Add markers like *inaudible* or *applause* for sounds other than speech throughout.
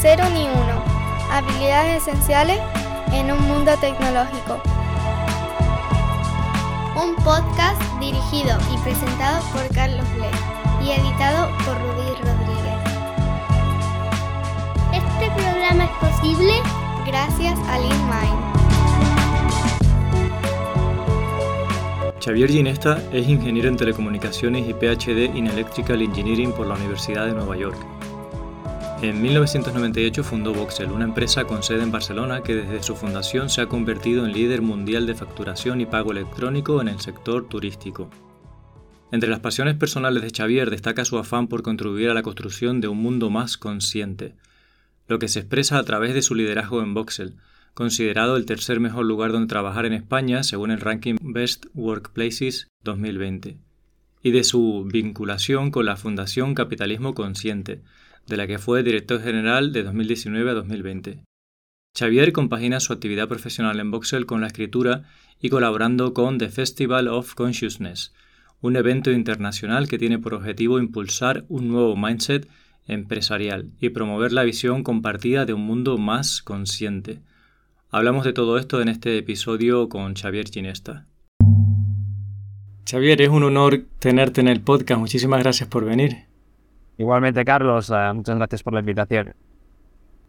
Cero ni uno. Habilidades esenciales en un mundo tecnológico. Un podcast dirigido y presentado por Carlos Lee y editado por Rudy Rodríguez. Este programa es posible gracias a LeanMind. Xavier Ginesta es ingeniero en telecomunicaciones y PhD en Electrical Engineering por la Universidad de Nueva York. En 1998 fundó Voxel, una empresa con sede en Barcelona que desde su fundación se ha convertido en líder mundial de facturación y pago electrónico en el sector turístico. Entre las pasiones personales de Xavier destaca su afán por contribuir a la construcción de un mundo más consciente, lo que se expresa a través de su liderazgo en Voxel, considerado el tercer mejor lugar donde trabajar en España según el ranking Best Workplaces 2020, y de su vinculación con la Fundación Capitalismo Consciente, de la que fue director general de 2019 a 2020. Xavier compagina su actividad profesional en Voxel con la escritura y colaborando con The Festival of Consciousness, un evento internacional que tiene por objetivo impulsar un nuevo mindset empresarial y promover la visión compartida de un mundo más consciente, Hablamos de todo esto en este episodio con Xavier Ginesta. Xavier, es un honor tenerte en el podcast. Muchísimas gracias por venir. Igualmente, Carlos, eh, muchas gracias por la invitación.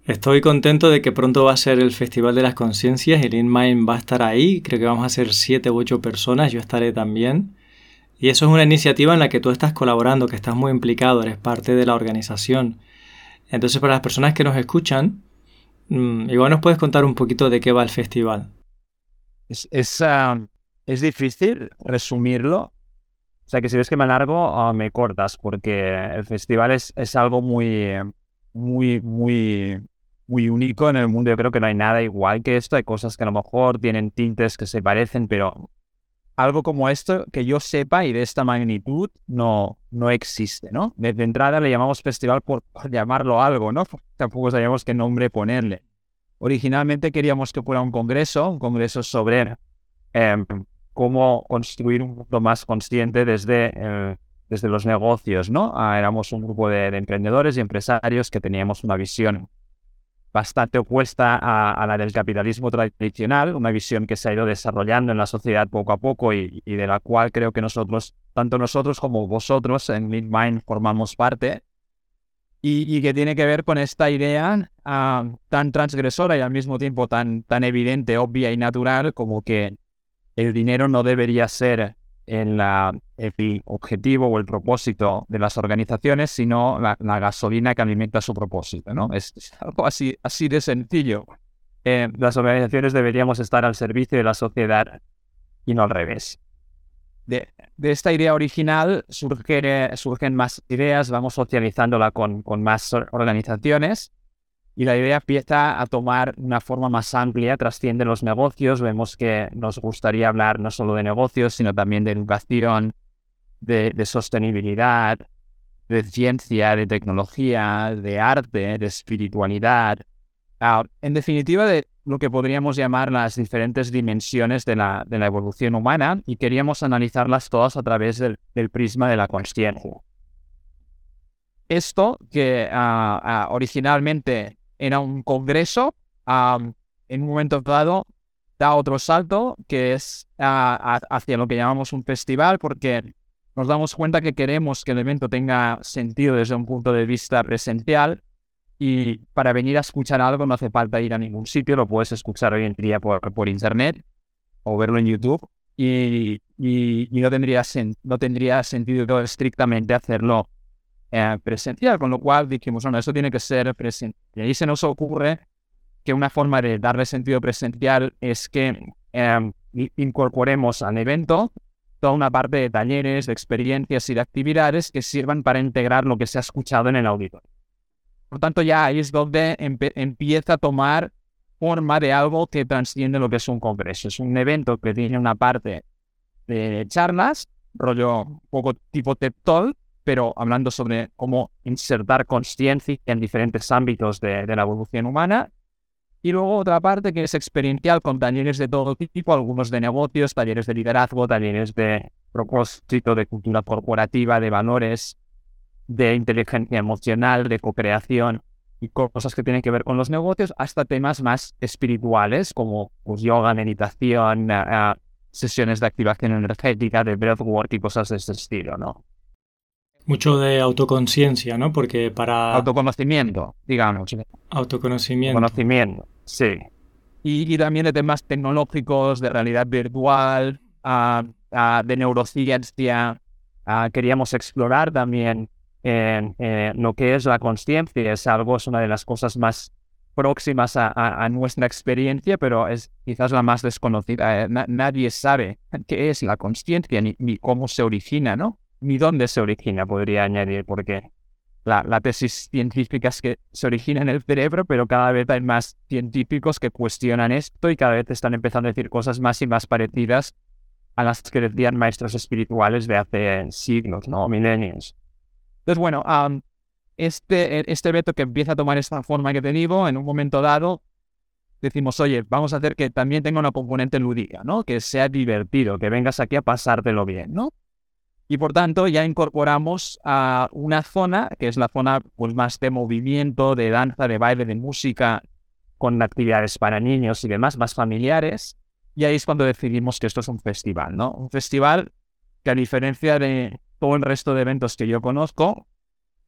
Estoy contento de que pronto va a ser el Festival de las Conciencias. El InMind va a estar ahí. Creo que vamos a ser siete u ocho personas. Yo estaré también. Y eso es una iniciativa en la que tú estás colaborando, que estás muy implicado, eres parte de la organización. Entonces, para las personas que nos escuchan, Mm, igual nos puedes contar un poquito de qué va el festival. Es, es, ah, difícil resumirlo. O sea que si ves que me alargo, ah, me cortas, porque el festival es, es algo muy, muy, muy, muy único en el mundo. Yo creo que no hay nada igual que esto. Hay cosas que a lo mejor tienen tintes que se parecen, pero algo como esto que yo sepa y de esta magnitud no, no existe, ¿no? De, entrada le llamamos festival por, llamarlo algo, ¿no? *laughs* Tampoco sabíamos qué nombre ponerle. Originalmente queríamos que fuera un congreso, un congreso sobre em, cómo construir un mundo más consciente desde, eh, desde los negocios, ¿no? Ah, éramos un grupo de emprendedores y empresarios que teníamos una visión bastante opuesta a, la del capitalismo tradicional, una visión que se ha ido desarrollando en la sociedad poco a poco y, de la cual creo que nosotros, tanto nosotros como vosotros en MidMind formamos parte, y, que tiene que ver con esta idea ah, tan transgresora y al mismo tiempo tan, tan evidente, obvia y natural como que el dinero no debería ser el objetivo o el propósito de las organizaciones, sino la, gasolina que alimenta su propósito. ¿no? Es, algo así, de sencillo. Eh, las organizaciones deberíamos estar al servicio de la sociedad y no al revés. De, esta idea original surge, surgen más ideas, vamos socializándola con más organizaciones y la idea empieza a tomar una forma más amplia, trasciende los negocios, vemos que nos gustaría hablar no solo de negocios, sino también de educación, de, sostenibilidad, de ciencia, de tecnología, de arte, de espiritualidad, en definitiva de lo que podríamos llamar las diferentes dimensiones de la, de la evolución humana y queríamos analizarlas todas a través del, prisma de la conciencia. Esto que ah, ah, originalmente era un congreso, en un momento dado da otro salto que es hacia lo que llamamos un festival porque nos damos cuenta que queremos que el evento tenga sentido desde un punto de vista presencial y para venir a escuchar algo no hace falta ir a ningún sitio, lo puedes escuchar hoy en día por, por internet o verlo en YouTube y, no, tendría no tendría sentido estrictamente hacerlo eh, presencial, con lo cual dijimos, bueno, eso tiene que ser presencial. Y ahí se nos ocurre que una forma de darle sentido presencial es que em, incorporemos al evento toda una parte de talleres, de experiencias y de actividades que sirvan para integrar lo que se ha escuchado en el auditorio. Por tanto, ya ahí es donde empieza a tomar forma de algo que trasciende lo que es un congreso. Es un evento que tiene una parte de charlas, rollo un poco tipo TED Talk, pero hablando sobre cómo insertar conciencia en diferentes ámbitos de, la evolución humana. Y luego otra parte que es experiencial con talleres de todo tipo, algunos de negocios, talleres de liderazgo, talleres de propósito, de cultura corporativa, de valores, de inteligencia emocional, de co-creación. y cosas que tienen que ver con los negocios, hasta temas más espirituales como pues, yoga, meditación, sesiones de activación energética, de breathwork y cosas de ese estilo, ¿no? Mucho de autoconciencia, ¿no? Porque para... Autoconocimiento, digamos. Autoconocimiento. Conocimiento, sí. Y, también de temas tecnológicos, de realidad virtual, de neurociencia. queríamos explorar también lo que es la conciencia. Es algo, es una de las cosas más próximas a, nuestra experiencia, pero es quizás la más desconocida. Eh, nadie sabe qué es la conciencia ni, ni, cómo se origina, ¿no? Ni dónde se origina, podría añadir, porque la, la, tesis científica es que se origina en el cerebro, pero cada vez hay más científicos que cuestionan esto y cada vez están empezando a decir cosas más y más parecidas a las que decían maestros espirituales de hace siglos, ¿no? Milenios. Entonces, bueno, este, e, este evento que empieza a tomar esta forma que te digo, en un momento dado, decimos, oye, vamos a hacer que también tenga una componente lúdica, ¿no? Que sea divertido, que vengas aquí a pasártelo bien, ¿no? Y por tanto ya incorporamos a una zona, que es la zona pues, más de movimiento, de danza, de baile, de música, con actividades para niños y demás, más familiares. Y ahí es cuando decidimos que esto es un festival, ¿no? Un festival que a diferencia de todo el resto de eventos que yo conozco,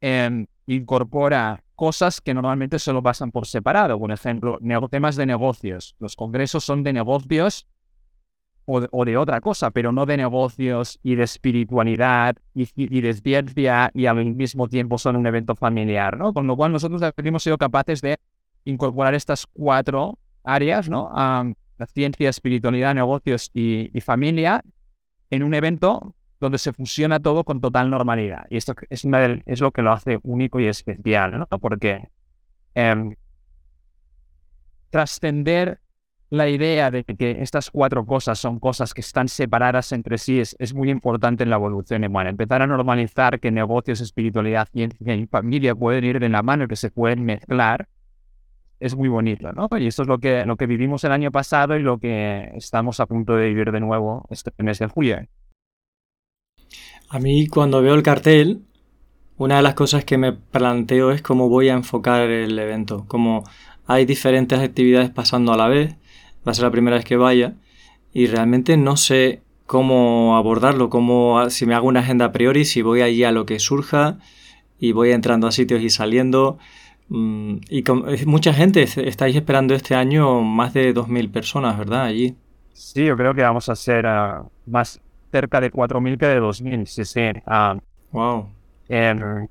em, incorpora cosas que normalmente solo pasan por separado. Por ejemplo, temas de negocios. Los congresos son de negocios o de, otra cosa, pero no de negocios y de espiritualidad y, de ciencia y al mismo tiempo son un evento familiar, ¿no? Con lo cual nosotros hemos sido capaces de incorporar estas cuatro áreas, ¿no? la ciencia, espiritualidad, negocios y, familia en un evento donde se fusiona todo con total normalidad. Y esto es, lo que lo hace único y especial, ¿no? Porque em, trascender la idea de que estas cuatro cosas son cosas que están separadas entre sí es, muy importante en la evolución humana. Empezar a normalizar que negocios, espiritualidad, ciencia y familia pueden ir de la mano que se pueden mezclar es muy bonito, ¿no? Y esto es lo que, lo que vivimos el año pasado y lo que estamos a punto de vivir de nuevo este mes de julio. A mí cuando veo el cartel, una de las cosas que me planteo es cómo voy a enfocar el evento, como hay diferentes actividades pasando a la vez va a ser la primera vez que vaya y realmente no sé cómo abordarlo, cómo si me hago una agenda a priori, si voy allí a lo que surja y voy entrando a sitios y saliendo. Mm, y mucha gente, estáis esperando este año más de 2.000 personas, ¿verdad? Allí. Sí, yo creo que vamos a ser ah, más cerca de 4.000 que de 2.000, sí, sí. wow. Ah,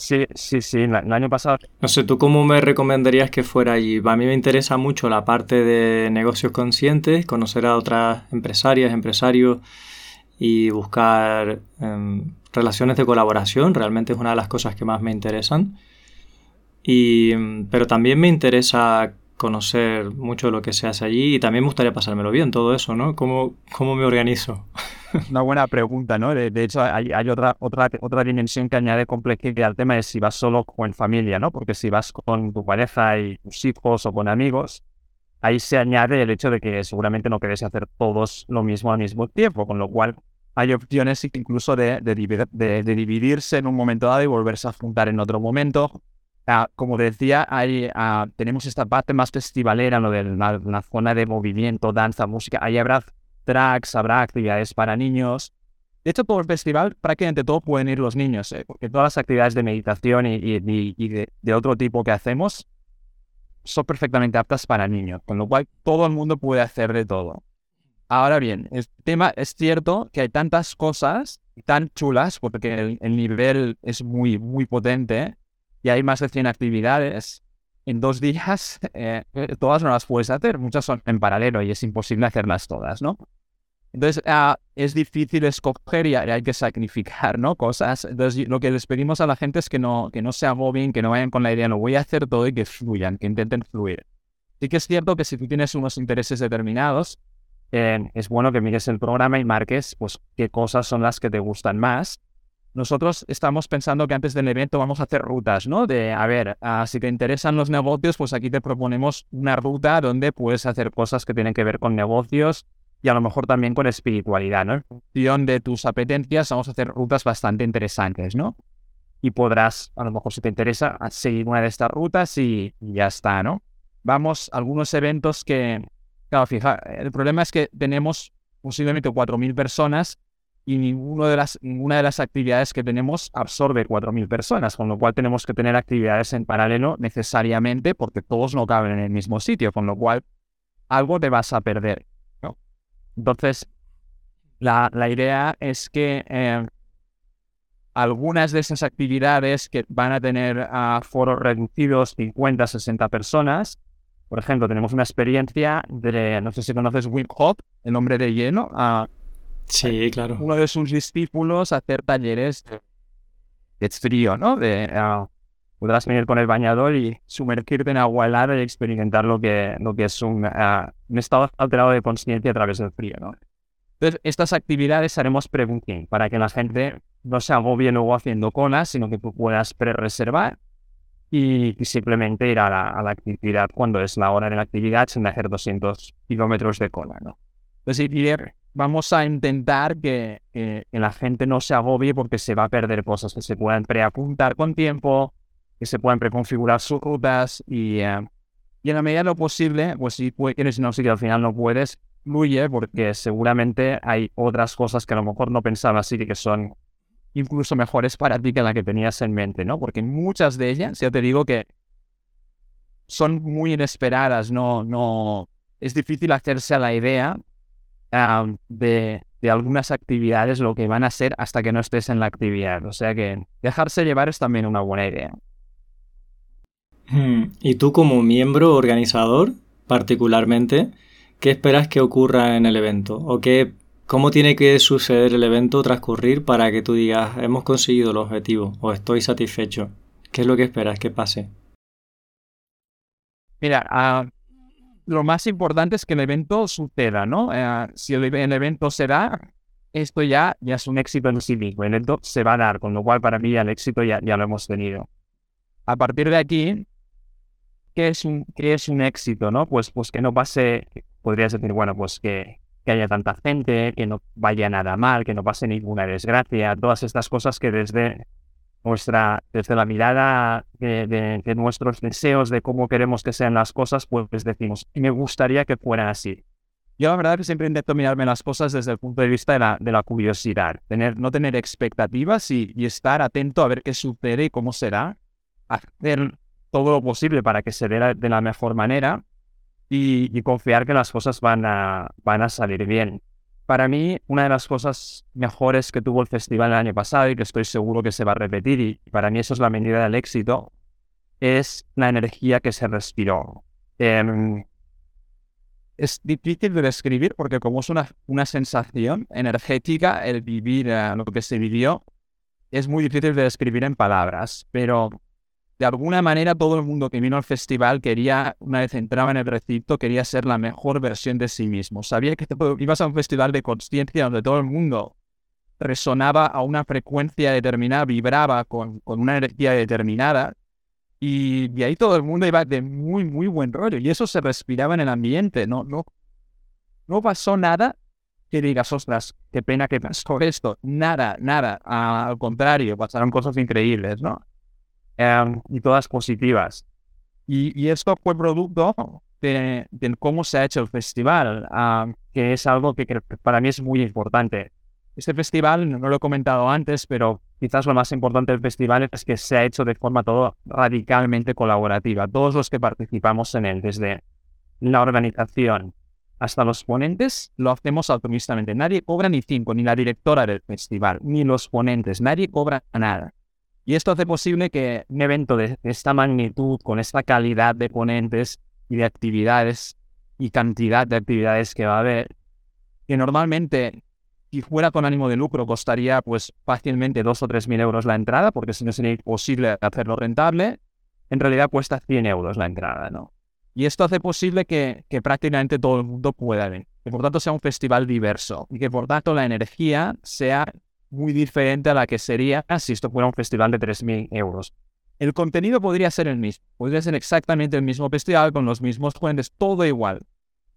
Sí, sí, sí, el año pasado. No sé, ¿tú cómo me recomendarías que fuera allí? A mí me interesa mucho la parte de negocios conscientes, conocer a otras empresarias, empresarios y buscar em, relaciones de colaboración, realmente es una de las cosas que más me interesan. Y, em, pero también me interesa conocer mucho lo que se hace allí y también me gustaría pasármelo bien, todo eso, ¿no? ¿Cómo, cómo me organizo? *laughs* *laughs* Una buena pregunta, ¿no? De, hecho, hay, otra, otra, otra dimensión que añade complejidad al tema, es si vas solo o en familia, ¿no? Porque si vas con tu pareja y tus hijos o con amigos, ahí se añade el hecho de que seguramente no querés hacer todos lo mismo al mismo tiempo, con lo cual hay opciones incluso de, de, dividirse en un momento dado y volverse a juntar en otro momento. Ah, como decía, hay, ah, tenemos esta parte más festivalera, lo de la, zona de movimiento, danza, música. Ahí habrá tracks, habrá actividades para niños. De hecho, por el festival prácticamente todo pueden ir los niños, ¿eh? porque todas las actividades de meditación y, de, otro tipo que hacemos son perfectamente aptas para niños, con lo cual todo el mundo puede hacer de todo. Ahora bien, el tema es cierto que hay tantas cosas tan chulas, porque el, el nivel es muy, muy potente, y hay más de 100 actividades, en dos días eh, todas no las puedes hacer, muchas son en paralelo y es imposible hacerlas todas, ¿no? Entonces ah, es difícil escoger y hay que sacrificar, ¿no? Cosas. Entonces lo que les pedimos a la gente es que no, que no se agobien, que no vayan con la idea, no voy a hacer todo y que fluyan, que intenten fluir. Sí que es cierto que si tú tienes unos intereses determinados, eh, es bueno que mires el programa y marques pues qué cosas son las que te gustan más nosotros estamos pensando que antes del evento vamos a hacer rutas, ¿no? De, a ver, ah, si te interesan los negocios, pues aquí te proponemos una ruta donde puedes hacer cosas que tienen que ver con negocios y a lo mejor también con espiritualidad, ¿no? En función de tus apetencias, vamos a hacer rutas bastante interesantes, ¿no? y podrás, a lo mejor si te interesa, seguir una de estas rutas y, ya está, ¿no? Vamos a algunos eventos que, claro, fija, el problema es que tenemos posiblemente 4.000 personas y ninguno de las, ninguna de las actividades que tenemos absorbe 4.000 personas, con lo cual tenemos que tener actividades en paralelo necesariamente porque todos no caben en el mismo sitio, con lo cual algo te vas a perder. Entonces, la, la, idea es que eh, algunas de esas actividades que van a tener a foros reducidos 50, 60 personas, por ejemplo, tenemos una experiencia de, no sé si conoces Wim Hof, el hombre de hielo, a Sí, claro. Uno de sus discípulos hacer talleres de frío, ¿no? De, uh, podrás venir con el bañador y sumergirte en agua helada y experimentar lo que, lo que es un, uh, un estado alterado de conciencia a través del frío, ¿no? Entonces, estas actividades haremos pre-booking para que la gente no se agobie luego haciendo colas, sino que tú puedas pre-reservar y, y, simplemente ir a la, a la, actividad cuando es la hora de la actividad sin hacer 200 kilómetros de cola, ¿no? Entonces, ir vamos a intentar que, la gente no se agobie porque se va a perder cosas, que se puedan preapuntar con tiempo, que se puedan preconfigurar sus rutas y, eh, y en la medida de lo posible, pues si quieres no si al final no puedes, fluye porque seguramente hay otras cosas que a lo mejor no pensabas y que son incluso mejores para ti que la que tenías en mente, ¿no? Porque muchas de ellas, ya te digo que son muy inesperadas, no, no, es difícil hacerse a la idea de, algunas actividades lo que van a ser hasta que no estés en la actividad. O sea que dejarse llevar es también una buena idea. Hmm. Y tú como miembro organizador, particularmente, ¿qué esperas que ocurra en el evento? ¿O qué, cómo tiene que suceder el evento, transcurrir para que tú digas, hemos conseguido el objetivo o estoy satisfecho? ¿Qué es lo que esperas que pase? Mira, uh, lo más importante es que el evento suceda, ¿no? Eh, si el, evento se da, esto ya, ya es un éxito en sí mismo. El evento se va a dar, con lo cual para mí el éxito ya, ya lo hemos tenido. A partir de aquí, ¿qué es un, qué es un éxito, no? Pues, pues que no pase, podrías decir, bueno, pues que, que haya tanta gente, que no vaya nada mal, que no pase ninguna desgracia, todas estas cosas que desde nuestra, desde la mirada de, nuestros deseos, de cómo queremos que sean las cosas, pues decimos, me gustaría que fueran así. Yo la verdad que siempre intento mirarme las cosas desde el punto de vista de la, de la curiosidad, tener, no tener expectativas y, estar atento a ver qué sucede y cómo será, hacer todo lo posible para que se dé de la mejor manera y, y confiar que las cosas van a, van a salir bien. Para mí, una de las cosas mejores que tuvo el festival el año pasado y que estoy seguro que se va a repetir, y para mí eso es la medida del éxito, es la energía que se respiró. Em, es difícil de describir porque como es una, una sensación energética, el vivir eh, lo que se vivió, es muy difícil de describir en palabras, pero de alguna manera todo el mundo que vino al festival quería, una vez entraba en el recinto, quería ser la mejor versión de sí mismo. Sabía que ibas a un festival de conciencia donde todo el mundo resonaba a una frecuencia determinada, vibraba con, con una energía determinada. Y, y, ahí todo el mundo iba de muy, muy buen rollo. Y eso se respiraba en el ambiente. No, no, no pasó nada que digas, ostras, qué pena que pasó esto. Nada, nada. al contrario, pasaron cosas increíbles, ¿no? Em, y todas positivas. Y, esto fue producto de, cómo se ha hecho el festival, que es algo que, para mí es muy importante. Este festival, no lo he comentado antes, pero quizás lo más importante del festival es que se ha hecho de forma todo radicalmente colaborativa. Todos los que participamos en él, desde la organización hasta los ponentes, lo hacemos altruistamente. Nadie cobra ni cinco, ni la directora del festival, ni los ponentes. Nadie cobra nada. Y esto hace posible que un evento de esta magnitud, con esta calidad de ponentes y de actividades y cantidad de actividades que va a haber, que normalmente si fuera con ánimo de lucro costaría pues fácilmente dos o tres mil euros la entrada, porque si no sería imposible hacerlo rentable, en realidad cuesta 100 euros la entrada, ¿no? Y esto hace posible que, que prácticamente todo el mundo pueda venir, que por tanto sea un festival diverso y que por tanto la energía sea muy diferente a la que sería si esto fuera un festival de 3.000 euros. El contenido podría ser el mismo, podría ser exactamente el mismo festival con los mismos puentes, todo igual,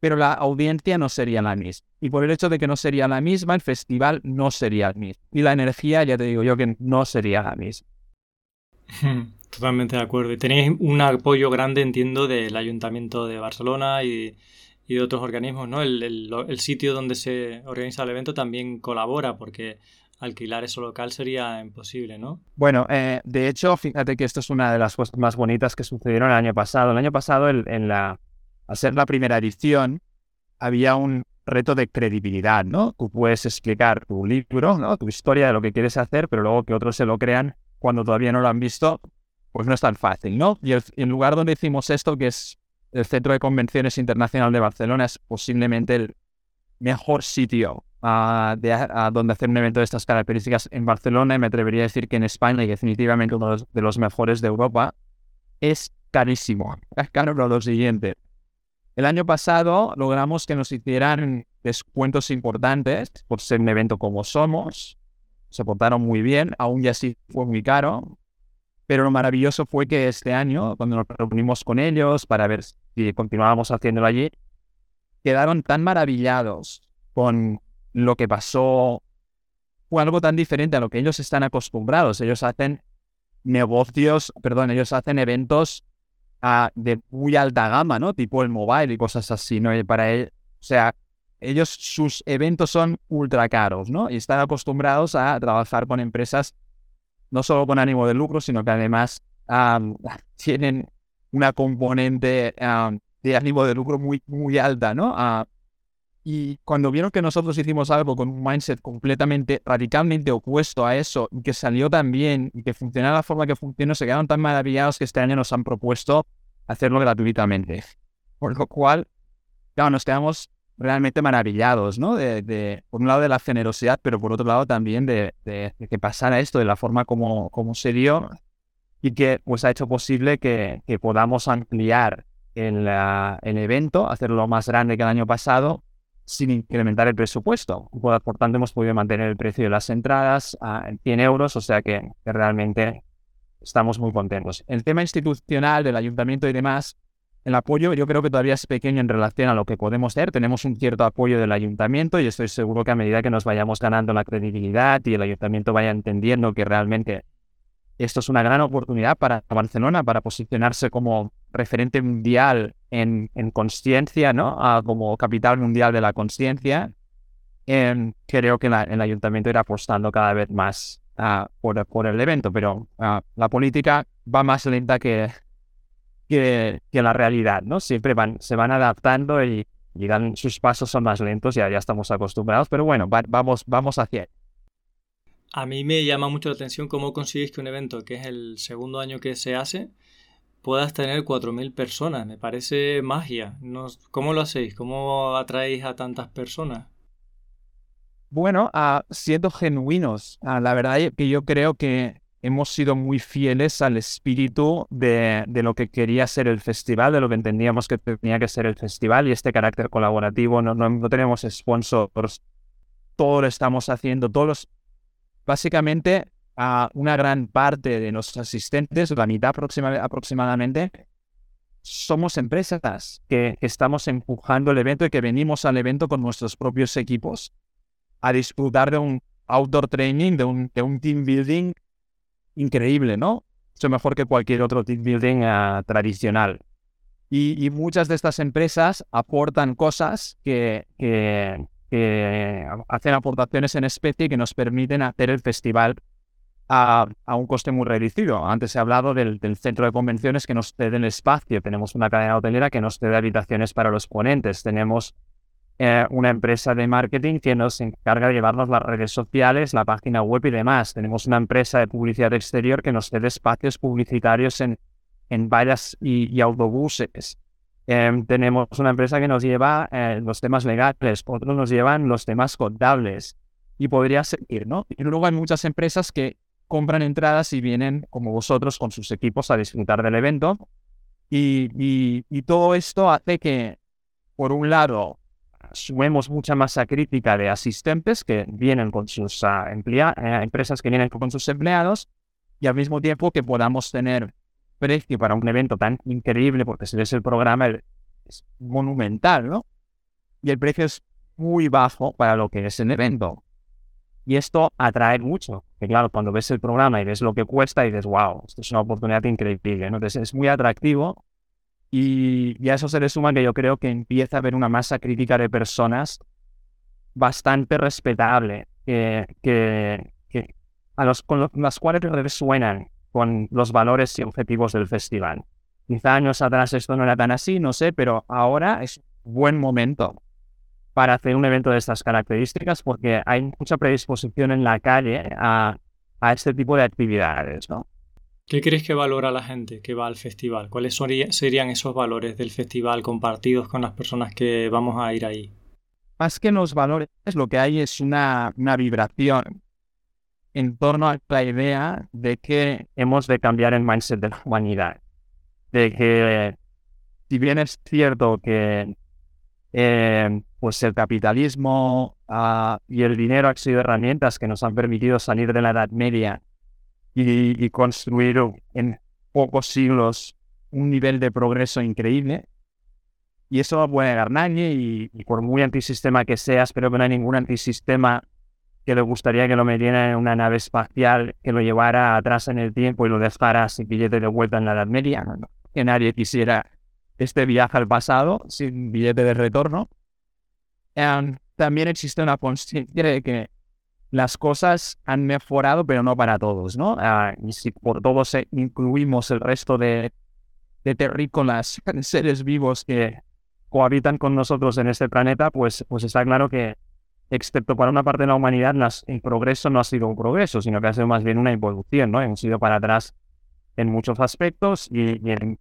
pero la audiencia no sería la misma. Y por el hecho de que no sería la misma, el festival no sería el mismo. Y la energía, ya te digo yo, que no sería la misma. *laughs* Totalmente de acuerdo. Y tenéis un apoyo grande, entiendo, del Ayuntamiento de Barcelona y, de otros organismos, ¿no? El, sitio donde se organiza el evento también colabora porque alquilar ese local sería imposible, ¿no? Bueno, eh, de hecho, fíjate que esto es una de las cosas más bonitas que sucedieron el año pasado. El año pasado, en la, al ser la primera edición, había un reto de credibilidad, ¿no? Tú puedes explicar tu libro, ¿no? Tu historia de lo que quieres hacer, pero luego que otros se lo crean cuando todavía no lo han visto, pues no es tan fácil, ¿no? Y el, lugar donde hicimos esto, que es el Centro de Convenciones Internacional de Barcelona, es posiblemente el mejor sitio uh, de, donde hacer un evento de estas características en Barcelona, y me atrevería a decir que en España, y definitivamente uno de los, mejores de Europa, es carísimo. Es caro lo siguiente. El año pasado logramos que nos hicieran descuentos importantes por ser un evento como somos. Se portaron muy bien, aún ya así fue muy caro. Pero lo maravilloso fue que este año, cuando nos reunimos con ellos para ver si continuábamos haciéndolo allí, quedaron tan maravillados con lo que pasó. Fue algo tan diferente a lo que ellos están acostumbrados. Ellos hacen negocios, perdón, ellos hacen eventos de muy alta gama, ¿no? Tipo el mobile y cosas así, ¿no? Y para él, o sea, ellos, sus eventos son ultra caros, ¿no? Y están acostumbrados a trabajar con empresas no solo con ánimo de lucro, sino que además *laughs* tienen una componente de ánimo de lucro muy, muy alta, ¿no? Ah, y cuando vieron que nosotros hicimos algo con un mindset completamente, radicalmente opuesto a eso, y que salió tan bien, y que funcionaba de la forma que funcionó, se quedaron tan maravillados que este año nos han propuesto hacerlo gratuitamente. Por lo cual, claro, nos quedamos realmente maravillados, ¿no? De, por un lado de la generosidad, pero por otro lado también de, que pasara esto de la forma como, como se dio y que pues ha hecho posible que, que podamos ampliar el, el evento, hacerlo más grande que el año pasado sin incrementar el presupuesto. Por tanto, hemos podido mantener el precio de las entradas a 100 euros, o sea que, realmente estamos muy contentos. El tema institucional del ayuntamiento y demás, el apoyo yo creo que todavía es pequeño en relación a lo que podemos hacer. Tenemos un cierto apoyo del ayuntamiento y estoy seguro que a medida que nos vayamos ganando la credibilidad y el ayuntamiento vaya entendiendo que realmente esto es una gran oportunidad para Barcelona para posicionarse como referente mundial en, en conciencia, ¿no? como capital mundial de la conciencia. Em, creo que el ayuntamiento irá apostando cada vez más por, por, el evento, pero la política va más lenta que, que, la realidad, ¿no? Siempre van, se van adaptando y, llegan sus pasos son más lentos, ya, ya estamos acostumbrados, pero bueno, vamos, vamos hacia a mí me llama mucho la atención cómo consigues que un evento, que es el segundo año que se hace, puedas tener 4.000 personas. Me parece magia. ¿Cómo lo hacéis? ¿Cómo atraéis a tantas personas? Bueno, siendo genuinos, la verdad es que yo creo que hemos sido muy fieles al espíritu de, lo que quería ser el festival, de lo que entendíamos que tenía que ser el festival y este carácter colaborativo. No, no, no tenemos sponsors, todo lo estamos haciendo, todos los básicamente a una gran parte de nuestros asistentes, la mitad aproximadamente, somos empresas que, estamos empujando el evento y que venimos al evento con nuestros propios equipos a disfrutar de un outdoor training, de un, de un team building increíble, ¿no? Eso mejor que cualquier otro team building ah, tradicional. Y, muchas de estas empresas aportan cosas que, que, que hacen aportaciones en especie que nos permiten hacer el festival a, un coste muy reducido. Antes ha hablado del, centro de convenciones que nos cede el espacio. Tenemos una cadena hotelera que nos cede habitaciones para los ponentes. Tenemos eh, una empresa de marketing que nos encarga de llevarnos las redes sociales, la página web y demás. Tenemos una empresa de publicidad exterior que nos cede espacios publicitarios en, en vallas y autobuses. Em, tenemos una empresa que nos lleva eh, los temas legales, otros nos llevan los temas contables y podría seguir, ¿no? Y luego hay muchas empresas que compran entradas y vienen, como vosotros, con sus equipos a disfrutar del evento. Y, todo esto hace que, por un lado, sumemos mucha masa crítica de asistentes que vienen con sus uh, empresas que vienen con sus empleados y al mismo tiempo que podamos tener precio para un evento tan increíble, porque si ves el programa es monumental, ¿no? Y el precio es muy bajo para lo que es el evento. Y esto atrae mucho. Que claro, cuando ves el programa y ves lo que cuesta y dices, wow, esto es una oportunidad increíble. Entonces es muy atractivo y, y, a eso se le suma que yo creo que empieza a haber una masa crítica de personas bastante respetable, que, que, a los, con las cuales resuenan con los valores y objetivos del festival. Quizá años atrás esto no era tan así, no sé, pero ahora es buen momento para hacer un evento de estas características porque hay mucha predisposición en la calle a, a este tipo de actividades, ¿no? ¿Qué crees que valora la gente que va al festival? ¿Cuáles serían esos valores del festival compartidos con las personas que vamos a ir ahí? Más que los valores, lo que hay es una, una vibración en torno a la idea de que hemos de cambiar el mindset de la humanidad. De que, si bien es cierto que eh, pues el capitalismo uh, y el dinero han sido herramientas que nos han permitido salir de la Edad Media y, construir en pocos siglos un nivel de progreso increíble. Y eso no puede negar nadie, y, y, por muy antisistema que sea, espero que no hay ningún antisistema que le gustaría que lo metiera en una nave espacial, que lo llevara atrás en el tiempo y lo dejara sin billete de vuelta en la Edad Media. Que nadie quisiera este viaje al pasado sin billete de retorno. también existe una conciencia de que las cosas han mejorado, pero no para todos, ¿no? Ah, y si por todos incluimos el resto de, de terrícolas, *laughs* seres vivos que cohabitan con nosotros en este planeta, pues, pues está claro que, excepto para una parte de la humanidad, el progreso no ha sido un progreso, sino que ha sido más bien una evolución, ¿no? Hemos ido para atrás en muchos aspectos y, y en,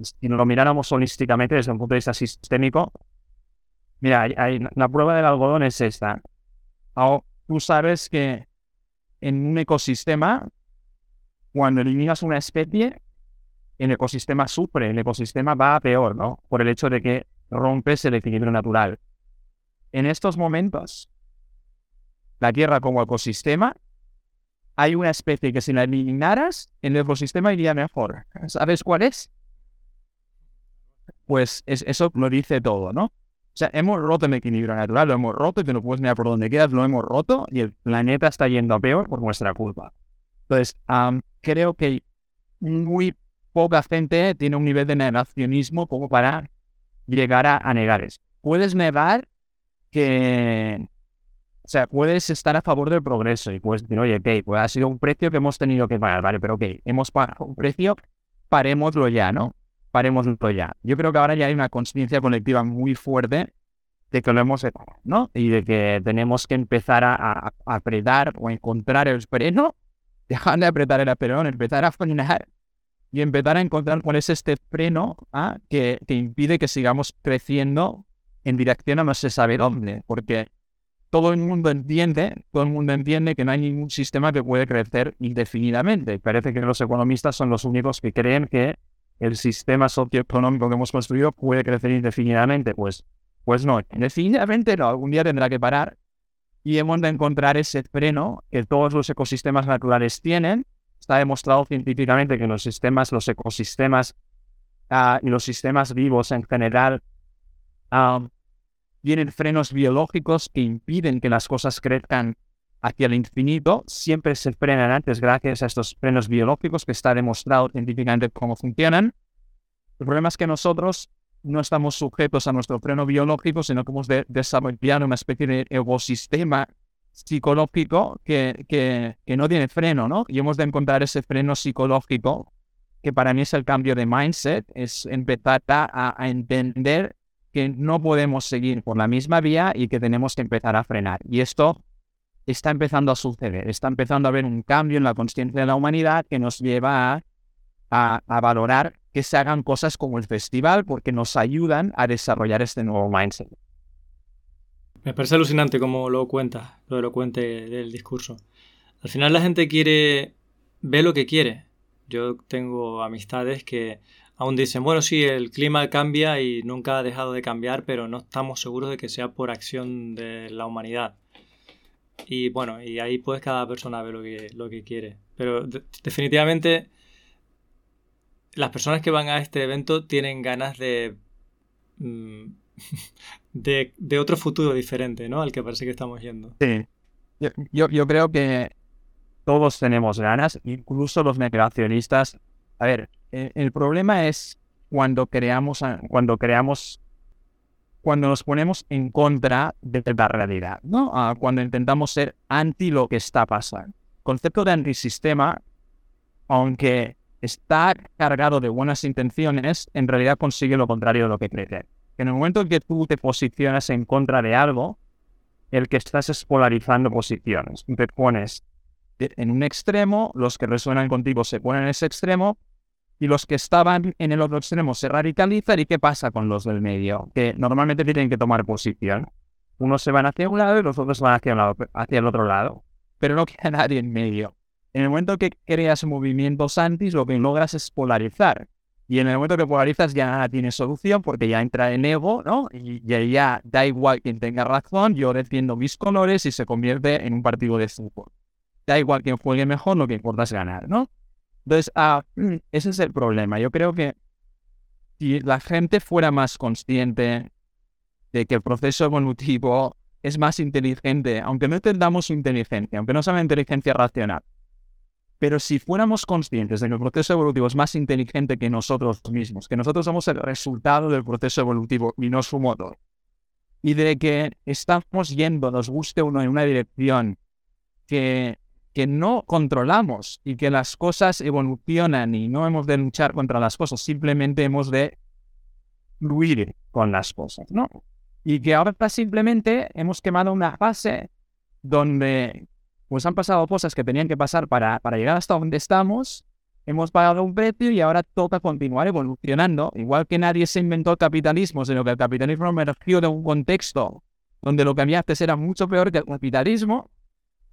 si lo miráramos holísticamente desde un punto de vista sistémico, mira, hay, la prueba del algodón es esta. tú sabes que en un ecosistema, cuando eliminas una especie, el ecosistema sufre, el ecosistema va a peor, ¿no? Por el hecho de que rompes el equilibrio natural. En estos momentos, la Tierra como ecosistema, hay una especie que si la eliminaras, el ecosistema iría mejor. ¿Sabes cuál es? Pues eso lo dice todo, ¿no? O sea, hemos roto el equilibrio natural, lo hemos roto y te no puedes mirar por dónde quedas, lo hemos roto y el planeta está yendo a peor por nuestra culpa. Entonces, creo que muy poca gente tiene un nivel de negacionismo como para llegar a, negar eso. Puedes negar que, o sea, puedes estar a favor del progreso y puedes decir, oye, ok, pues ha sido un precio que hemos tenido que pagar, vale, pero ok, hemos pagado un precio, parémoslo ya, ¿no? Paremos ya. Yo creo que ahora ya hay una conciencia colectiva muy fuerte de que lo hemos hecho, ¿no? Y de que tenemos que empezar a, apretar o encontrar el freno, *laughs* dejar de apretar el freno, empezar a frenar y empezar a encontrar cuál es este freno ¿ah? que, que impide que sigamos creciendo en dirección a no se sabe dónde, porque todo el mundo entiende, todo el mundo entiende que no hay ningún sistema que puede crecer indefinidamente. Parece que los economistas son los únicos que creen que el sistema socioeconómico que hemos construido puede crecer indefinidamente. Pues, pues no, indefinidamente no, algún día tendrá que parar y hemos de encontrar ese freno que todos los ecosistemas naturales tienen. Está demostrado científicamente que los sistemas, los ecosistemas uh, y los sistemas vivos en general uh, tienen frenos biológicos que impiden que las cosas crezcan hacia el infinito siempre se frenan antes gracias a estos frenos biológicos que está demostrado científicamente cómo funcionan. El problema es que nosotros no estamos sujetos a nuestro freno biológico, sino que hemos de desarrollar una especie de ecosistema psicológico que, que, que, no tiene freno, ¿no? Y hemos de encontrar ese freno psicológico, que para mí es el cambio de mindset, es empezar a, a entender que no podemos seguir por la misma vía y que tenemos que empezar a frenar. Y esto está empezando a suceder, está empezando a haber un cambio en la conciencia de la humanidad que nos lleva a, valorar que se hagan cosas como el festival porque nos ayudan a desarrollar este nuevo mindset. Me parece alucinante como lo cuenta, lo elocuente del discurso. Al final la gente quiere, ve lo que quiere. Yo tengo amistades que aún dicen, bueno, sí, el clima cambia y nunca ha dejado de cambiar, pero no estamos seguros de que sea por acción de la humanidad. Y bueno, y ahí pues cada persona ve lo que, lo que quiere. Pero definitivamente las personas que van a este evento tienen ganas de, mm, *laughs* de, de, otro futuro diferente, ¿no? Al que parece que estamos yendo. Sí. Yo, yo, creo que todos tenemos ganas, incluso los negacionistas. A ver, el, el problema es cuando creamos, cuando creamos cuando nos ponemos en contra de la realidad, ¿no? Ah, cuando intentamos ser anti lo que está pasando. El concepto de antisistema, aunque está cargado de buenas intenciones, en realidad consigue lo contrario de lo que cree. En el momento en que tú te posicionas en contra de algo, el que estás es polarizando posiciones. Te pones en un extremo, los que resuenan contigo se ponen en ese extremo, y los que estaban en el otro extremo se radicalizan. ¿Y qué pasa con los del medio? Que normalmente tienen que tomar posición. Unos se van hacia un lado y los otros van hacia, el otro lado. Pero no *laughs* queda nadie en medio. En el momento que creas movimientos antis, lo que logras es polarizar. Y en el momento que polarizas ya nada tiene solución porque ya entra en ego, ¿no? Y, ya da igual quien tenga razón, yo defiendo mis colores y se convierte en un partido de fútbol. Da igual quien juegue mejor, lo que importa es ganar, ¿no? Entonces, ah, ese es el problema. Yo creo que si la gente fuera más consciente de que el proceso evolutivo es más inteligente, aunque no entendamos inteligencia, aunque no sea inteligencia racional, pero si fuéramos conscientes de que el proceso evolutivo es más inteligente que nosotros mismos, que nosotros somos el resultado del proceso evolutivo y no su motor, y de que estamos yendo, nos guste uno en una dirección que que no controlamos y que las cosas evolucionan y no hemos de luchar contra las cosas, simplemente hemos de fluir con las cosas, ¿no? Y que ahora simplemente hemos quemado una fase donde pues han pasado cosas que tenían que pasar para, para llegar hasta donde estamos, hemos pagado un precio y ahora toca continuar evolucionando, igual que nadie se inventó el capitalismo, sino que el capitalismo emergió de un contexto donde lo que había antes era mucho peor que el capitalismo,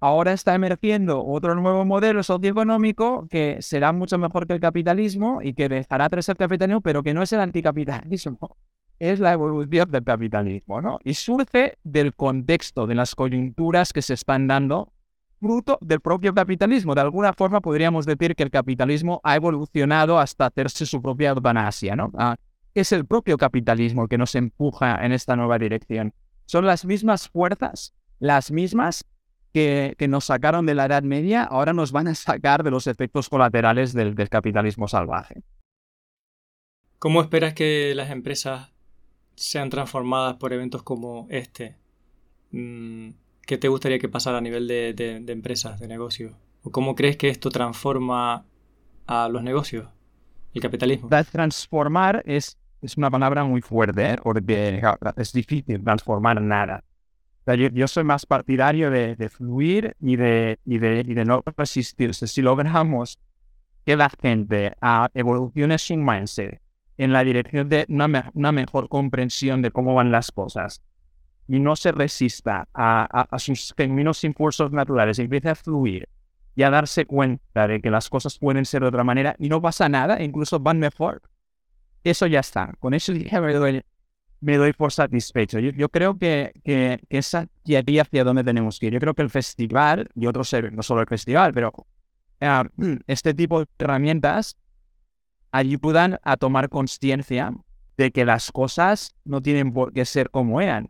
ahora está emergiendo otro nuevo modelo socioeconómico que será mucho mejor que el capitalismo y que dejará de ser capitalismo, pero que no es el anticapitalismo, *laughs* es la evolución del capitalismo, ¿no? Y surge del contexto, de las coyunturas que se están dando, fruto del propio capitalismo. De alguna forma podríamos decir que el capitalismo ha evolucionado hasta hacerse su propia eutanasia, ¿no? Ah, es el propio capitalismo que nos empuja en esta nueva dirección. Son las mismas fuerzas, las mismas que, nos sacaron de la Edad Media, ahora nos van a sacar de los efectos colaterales del, capitalismo salvaje. ¿Cómo esperas que las empresas sean transformadas por eventos como este? Mm, ¿Qué te gustaría que pasara a nivel de, empresas, de negocios? ¿O cómo crees que esto transforma a los negocios, el capitalismo? Transformar es, es una palabra muy fuerte, ¿eh? porque es difícil transformar nada yo, soy más partidario de, fluir y de, y, de, y de no resistirse. Si logramos que la gente a evolucione su mindset en la dirección de una, una, mejor comprensión de cómo van las cosas y no se resista a, a, sus genuinos impulsos naturales, empiece a fluir y a darse cuenta de que las cosas pueden ser de otra manera y no pasa nada, incluso van mejor. Eso ya está. Con eso ya me doy, me doy por satisfecho. Yo, creo que, que, que esa hacia dónde tenemos que ir. Yo creo que el festival, y otros, no solo el festival, pero eh, *clears throat* este tipo de herramientas ayudan a tomar conciencia de que las cosas no tienen por qué ser como eran,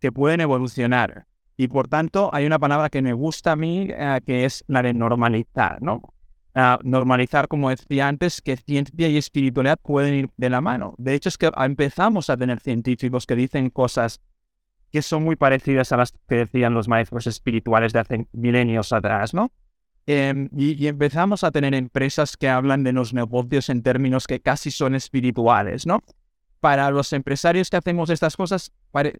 que pueden evolucionar. Y por tanto, hay una palabra que me gusta a mí, eh, que es la de normalizar, ¿no? Normalizar, como decía antes, que ciencia y espiritualidad pueden ir de la mano. De hecho, es que empezamos a tener científicos que dicen cosas que son muy parecidas a las que decían los maestros espirituales de hace milenios atrás, ¿no? Em, y, empezamos a tener empresas que hablan de los negocios en términos que casi son espirituales, ¿no? Para los empresarios que hacemos estas cosas,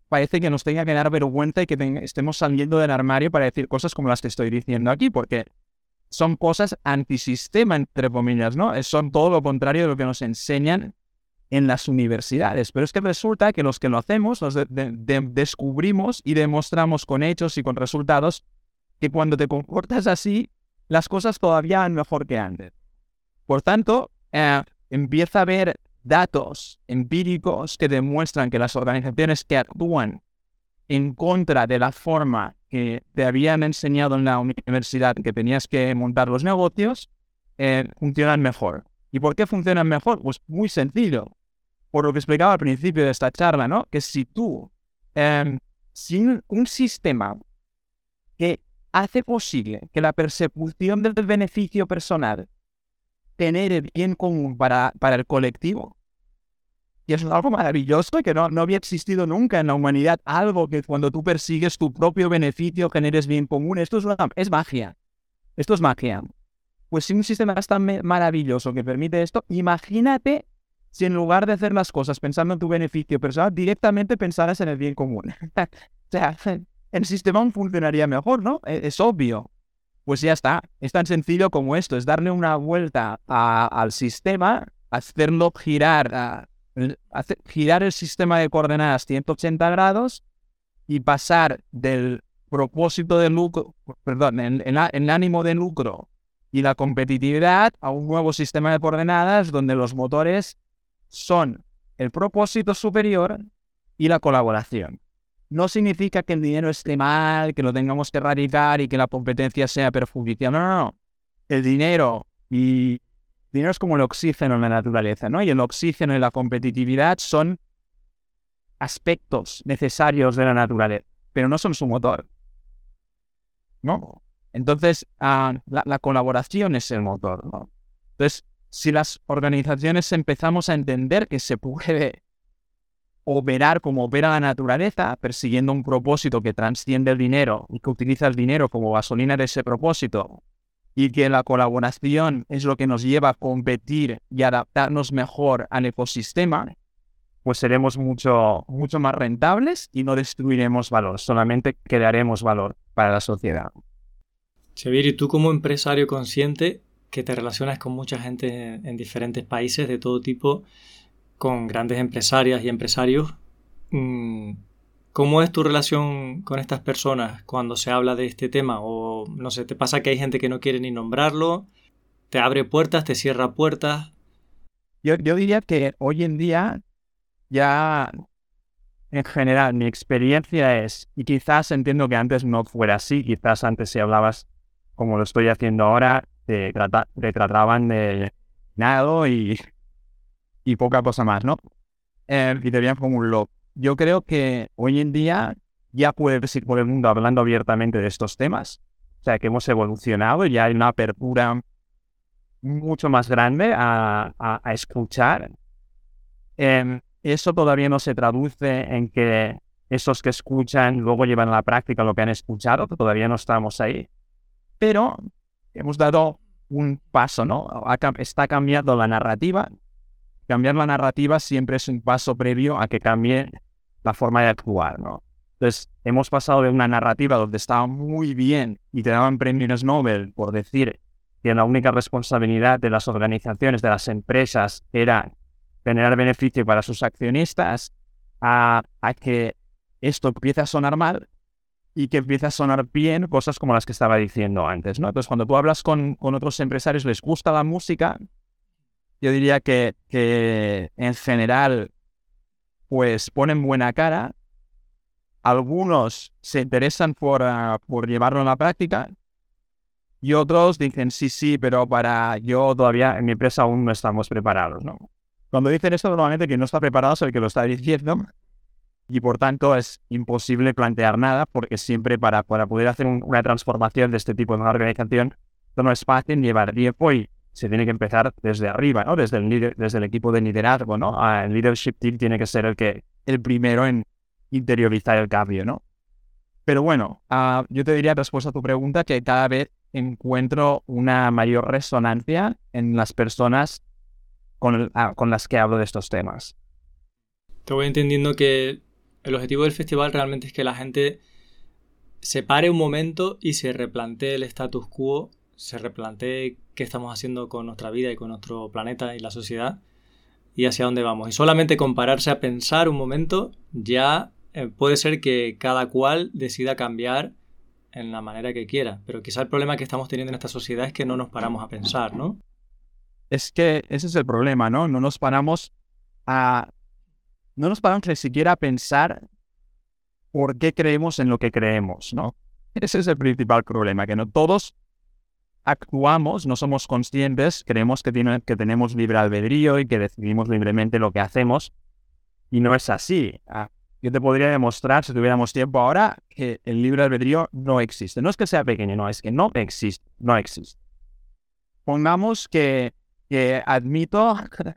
parece que nos tenga que dar vergüenza y que estemos saliendo del armario para decir cosas como las que estoy diciendo aquí, porque son cosas antisistema, entre comillas, ¿no? Son todo lo contrario de lo que nos enseñan en las universidades. Pero es que resulta que los que lo hacemos, nos descubrimos y demostramos con hechos y con resultados que cuando te comportas así, las cosas todavía van mejor que antes. Por tanto, eh, empieza a haber datos empíricos que demuestran que las organizaciones que actúan en contra de la forma que te habían enseñado en la universidad que tenías que montar los negocios, eh, funcionan mejor. ¿Y por qué funcionan mejor? Pues muy sencillo. Por lo que explicaba al principio de esta charla, ¿no? Que si tú, eh, sin un sistema que hace posible que la persecución del beneficio personal genere bien común para, para el colectivo. Y es algo maravilloso que no, no había existido nunca en la humanidad. Algo que cuando tú persigues tu propio beneficio generes bien común. Esto es, es magia. Esto es magia. Pues si un sistema es tan maravilloso que permite esto, imagínate si en lugar de hacer las cosas pensando en tu beneficio personal, directamente pensaras en el bien común. *laughs* o sea, el sistema funcionaría mejor, ¿no? E-, es, obvio. Pues ya está. Es tan sencillo como esto, es darle una vuelta al sistema, hacerlo girar, girar el sistema de coordenadas 180 grados y pasar del propósito de lucro, perdón, en, en ánimo de lucro y la competitividad a un nuevo sistema de coordenadas donde los motores son el propósito superior y la colaboración. No significa que el dinero esté mal, que lo tengamos que erradicar y que la competencia sea perjudicial. No, no, no. El dinero y dinero es como el oxígeno en la naturaleza, ¿no? Y el oxígeno y la competitividad son aspectos necesarios de la naturaleza, pero no son su motor. ¿No? Entonces, ah, la, la, colaboración es el motor, ¿no? Entonces, si las organizaciones empezamos a entender que se puede operar como opera la naturaleza, persiguiendo un propósito que transciende el dinero y que utiliza el dinero como gasolina de ese propósito, y que la colaboración es lo que nos lleva a competir y adaptarnos mejor al ecosistema, pues seremos mucho, mucho más rentables y no destruiremos valor, solamente crearemos valor para la sociedad. Xavier, ¿y tú como empresario consciente que te relacionas con mucha gente en diferentes países de todo tipo, con grandes empresarias y empresarios. ¿Cómo es tu relación con estas personas cuando se habla de este tema? O no sé, ¿te pasa que hay gente que no quiere ni nombrarlo? ¿Te abre puertas, te cierra puertas? Yo, yo diría que hoy en día ya en general mi experiencia es, y quizás entiendo que antes no fuera así, quizás antes si hablabas como lo estoy haciendo ahora, te, trataban de nada y, y poca cosa más, ¿no? Eh, y te veían como un loco. Yo creo que hoy en día ya puedes ir por el mundo hablando abiertamente de estos temas. O sea, que hemos evolucionado, y ya hay una apertura mucho más grande a, escuchar. Em, eso todavía no se traduce en que esos que escuchan luego llevan a la práctica lo que han escuchado, todavía no estamos ahí. Pero hemos dado un paso, ¿no? Está cambiando la narrativa. Cambiar la narrativa siempre es un paso previo a que cambie la forma de actuar, ¿no? Entonces, hemos pasado de una narrativa donde estaba muy bien y te daban premios Nobel por decir que la única responsabilidad de las organizaciones, de las empresas, era generar beneficio para sus accionistas, a, a que esto empiece a sonar mal y que empieza a sonar bien cosas como las que estaba diciendo antes, ¿no? Entonces, cuando tú hablas con, con otros empresarios, les gusta la música, yo diría que, que en general, pues ponen buena cara. Algunos se interesan por, ah, por llevarlo a la práctica y otros dicen, sí, sí, pero para yo todavía en mi empresa aún no estamos preparados, ¿no? Cuando dicen esto, normalmente quien no está preparado es el que lo está diciendo y por tanto es imposible plantear nada porque siempre para, para poder hacer una transformación de este tipo de una organización no es fácil llevar tiempo y se tiene que empezar desde arriba, ¿no? Desde el, desde el equipo de liderazgo, ¿no? Ah, el leadership team tiene que ser el que el primero en interiorizar el cambio, ¿no? Pero bueno, ah, yo te diría respuesta a tu pregunta que cada vez encuentro una mayor resonancia en las personas con, ah, con las que hablo de estos temas. Te voy entendiendo que el objetivo del festival realmente es que la gente se pare un momento y se replantee el status quo, se replantee qué estamos haciendo con nuestra vida y con nuestro planeta y la sociedad y hacia dónde vamos. Y solamente compararse a pensar un momento ya eh, puede ser que cada cual decida cambiar en la manera que quiera. Pero quizá el problema que estamos teniendo en esta sociedad es que no nos paramos a pensar, ¿no? Es que ese es el problema, ¿no? No nos paramos a no nos paramos ni siquiera a pensar por qué creemos en lo que creemos, ¿no? *laughs* Ese es el principal problema, que no todos actuamos, no somos conscientes, creemos que, que tenemos libre albedrío y que decidimos libremente lo que hacemos, y no es así. Ah, yo te podría demostrar, si tuviéramos tiempo ahora, que el libre albedrío no existe. No es que sea pequeño, no, es que no existe, no existe. Pongamos que, que admito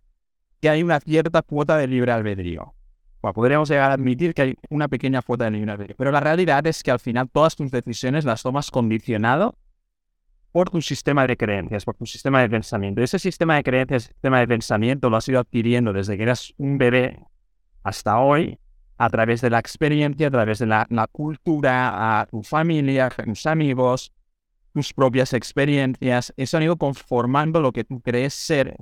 *laughs* que hay una cierta cuota de libre albedrío. Bueno, podríamos llegar a admitir que hay una pequeña cuota de libre albedrío, pero la realidad es que al final todas tus decisiones las tomas condicionado por tu sistema de creencias, por tu sistema de pensamiento. ese sistema de creencias, sistema de pensamiento lo has ido adquiriendo desde que eras un bebé hasta hoy, a través de la experiencia, a través de la, cultura, a tu familia, a tus amigos, tus propias experiencias. Eso han ido conformando lo que tú crees ser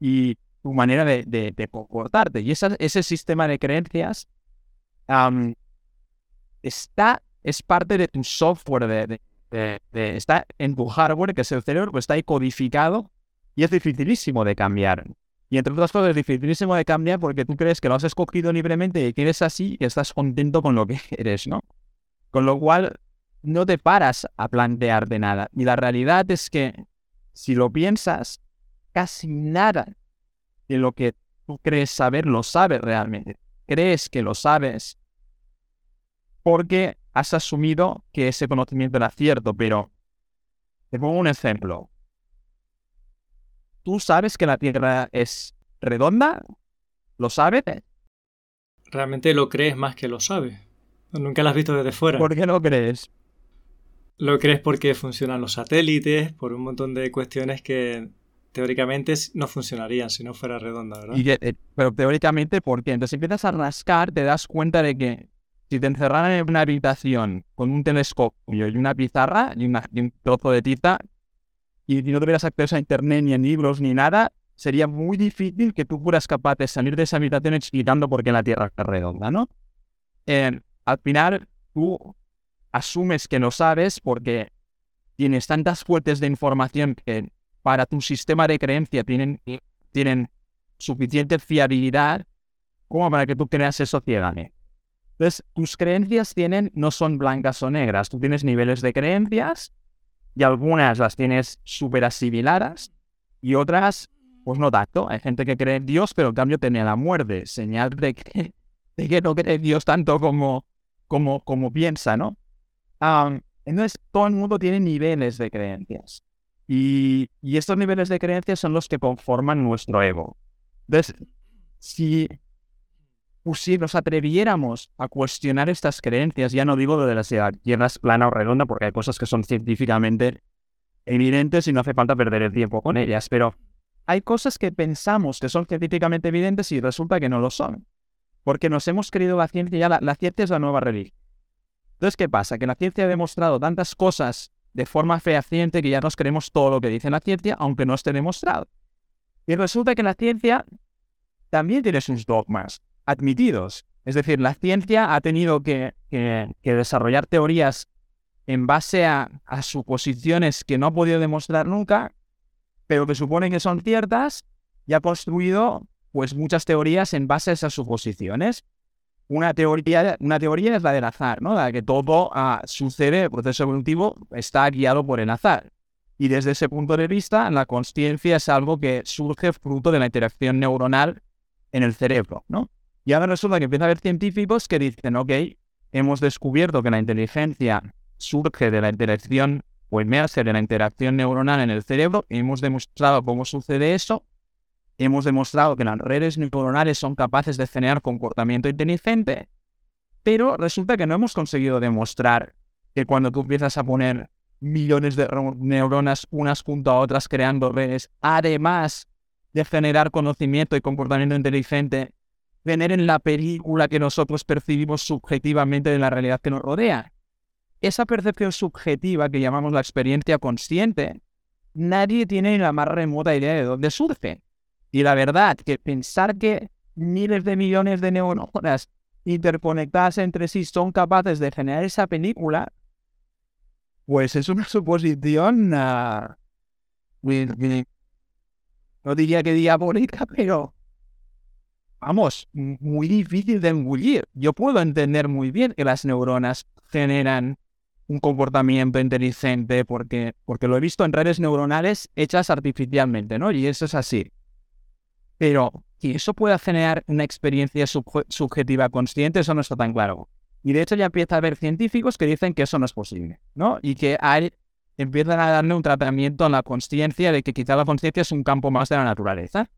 y tu manera de, comportarte. Y ese sistema de creencias está, es parte de tu software de, está en tu hardware, que es el cerebro, pues está ahí codificado y es dificilísimo de cambiar. Y entre otras cosas es dificilísimo de cambiar porque tú crees que lo has escogido libremente y que eres así y estás contento con lo que *laughs* eres, ¿no? Con lo cual no te paras a plantearte nada. Y la realidad es que si lo piensas, casi nada de lo que tú crees saber lo sabes realmente. Crees que lo sabes porque has asumido que ese conocimiento era cierto, pero te pongo un ejemplo. ¿Tú sabes que la Tierra es redonda? ¿Lo sabes? Realmente lo crees más que lo sabes. Nunca lo has visto desde fuera. ¿Por qué no crees? Lo crees porque funcionan los satélites, por un montón de cuestiones que teóricamente no funcionarían si no fuera redonda, ¿verdad? Eh, pero teóricamente, ¿por qué? Entonces empiezas a rascar, te das cuenta de que si te encerraran en una habitación con un telescopio y una pizarra y, un trozo de tiza y, no tuvieras acceso a internet ni a libros ni nada, sería muy difícil que tú fueras capaz de salir de esa habitación explicando por qué la Tierra es redonda, ¿no? Eh, al final, tú asumes que lo sabes porque tienes tantas fuentes de información que para tu sistema de creencia tienen, tienen suficiente fiabilidad como para que tú creas eso ciegamente. Entonces, tus creencias tienen, no son blancas o negras. Tú tienes niveles de creencias y algunas las tienes súper asimiladas y otras, pues no tanto. Hay gente que cree en Dios, pero en cambio tiene la muerte, señal de que, de que no cree en Dios tanto como, como, como piensa, ¿no? entonces, todo el mundo tiene niveles de creencias. Y, y estos niveles de creencias son los que conforman nuestro ego. Entonces, si pues si nos atreviéramos a cuestionar estas creencias, ya no digo lo de la tierra es plana o redonda, porque hay cosas que son científicamente evidentes y no hace falta perder el tiempo con ellas, pero hay cosas que pensamos que son científicamente evidentes y resulta que no lo son, porque nos hemos creído la ciencia, ya la, ciencia es la nueva religión. Entonces, ¿qué pasa? Que la ciencia ha demostrado tantas cosas de forma fehaciente que ya nos creemos todo lo que dice la ciencia, aunque no esté demostrado. Y resulta que la ciencia también tiene sus dogmas admitidos. Es decir, la ciencia ha tenido que, desarrollar teorías en base a, suposiciones que no ha podido demostrar nunca, pero que suponen que son ciertas, y ha construido pues muchas teorías en base a esas suposiciones. Una teoría, una teoría es la del azar, ¿no? La que todo ah, sucede, el proceso evolutivo está guiado por el azar. Y desde ese punto de vista, la conciencia es algo que surge fruto de la interacción neuronal en el cerebro, ¿no? Y ahora resulta que empieza a haber científicos que dicen, ok, hemos descubierto que la inteligencia surge de la interacción o emerge de la interacción neuronal en el cerebro, hemos demostrado cómo sucede eso, hemos demostrado que las redes neuronales son capaces de generar comportamiento inteligente, pero resulta que no hemos conseguido demostrar que cuando tú empiezas a poner millones de neuronas unas junto a otras creando redes, además de generar conocimiento y comportamiento inteligente, tener en la película que nosotros percibimos subjetivamente de la realidad que nos rodea. Esa percepción subjetiva que llamamos la experiencia consciente, nadie tiene la más remota idea de dónde surge. Y la verdad que pensar que miles de millones de neuronas interconectadas entre sí son capaces de generar esa película, pues es una *laughs* suposición, uh, no diría que diabólica, pero vamos, muy difícil de engullir. Yo puedo entender muy bien que las neuronas generan un comportamiento inteligente porque, porque lo he visto en redes neuronales hechas artificialmente, ¿no? Y eso es así. Pero que eso pueda generar una experiencia subjetiva consciente, eso no está tan claro. Y de hecho ya empieza a haber científicos que dicen que eso no es posible, ¿no? Y que hay, empiezan a darle un tratamiento a la conciencia de que quizá la conciencia es un campo más de la naturaleza.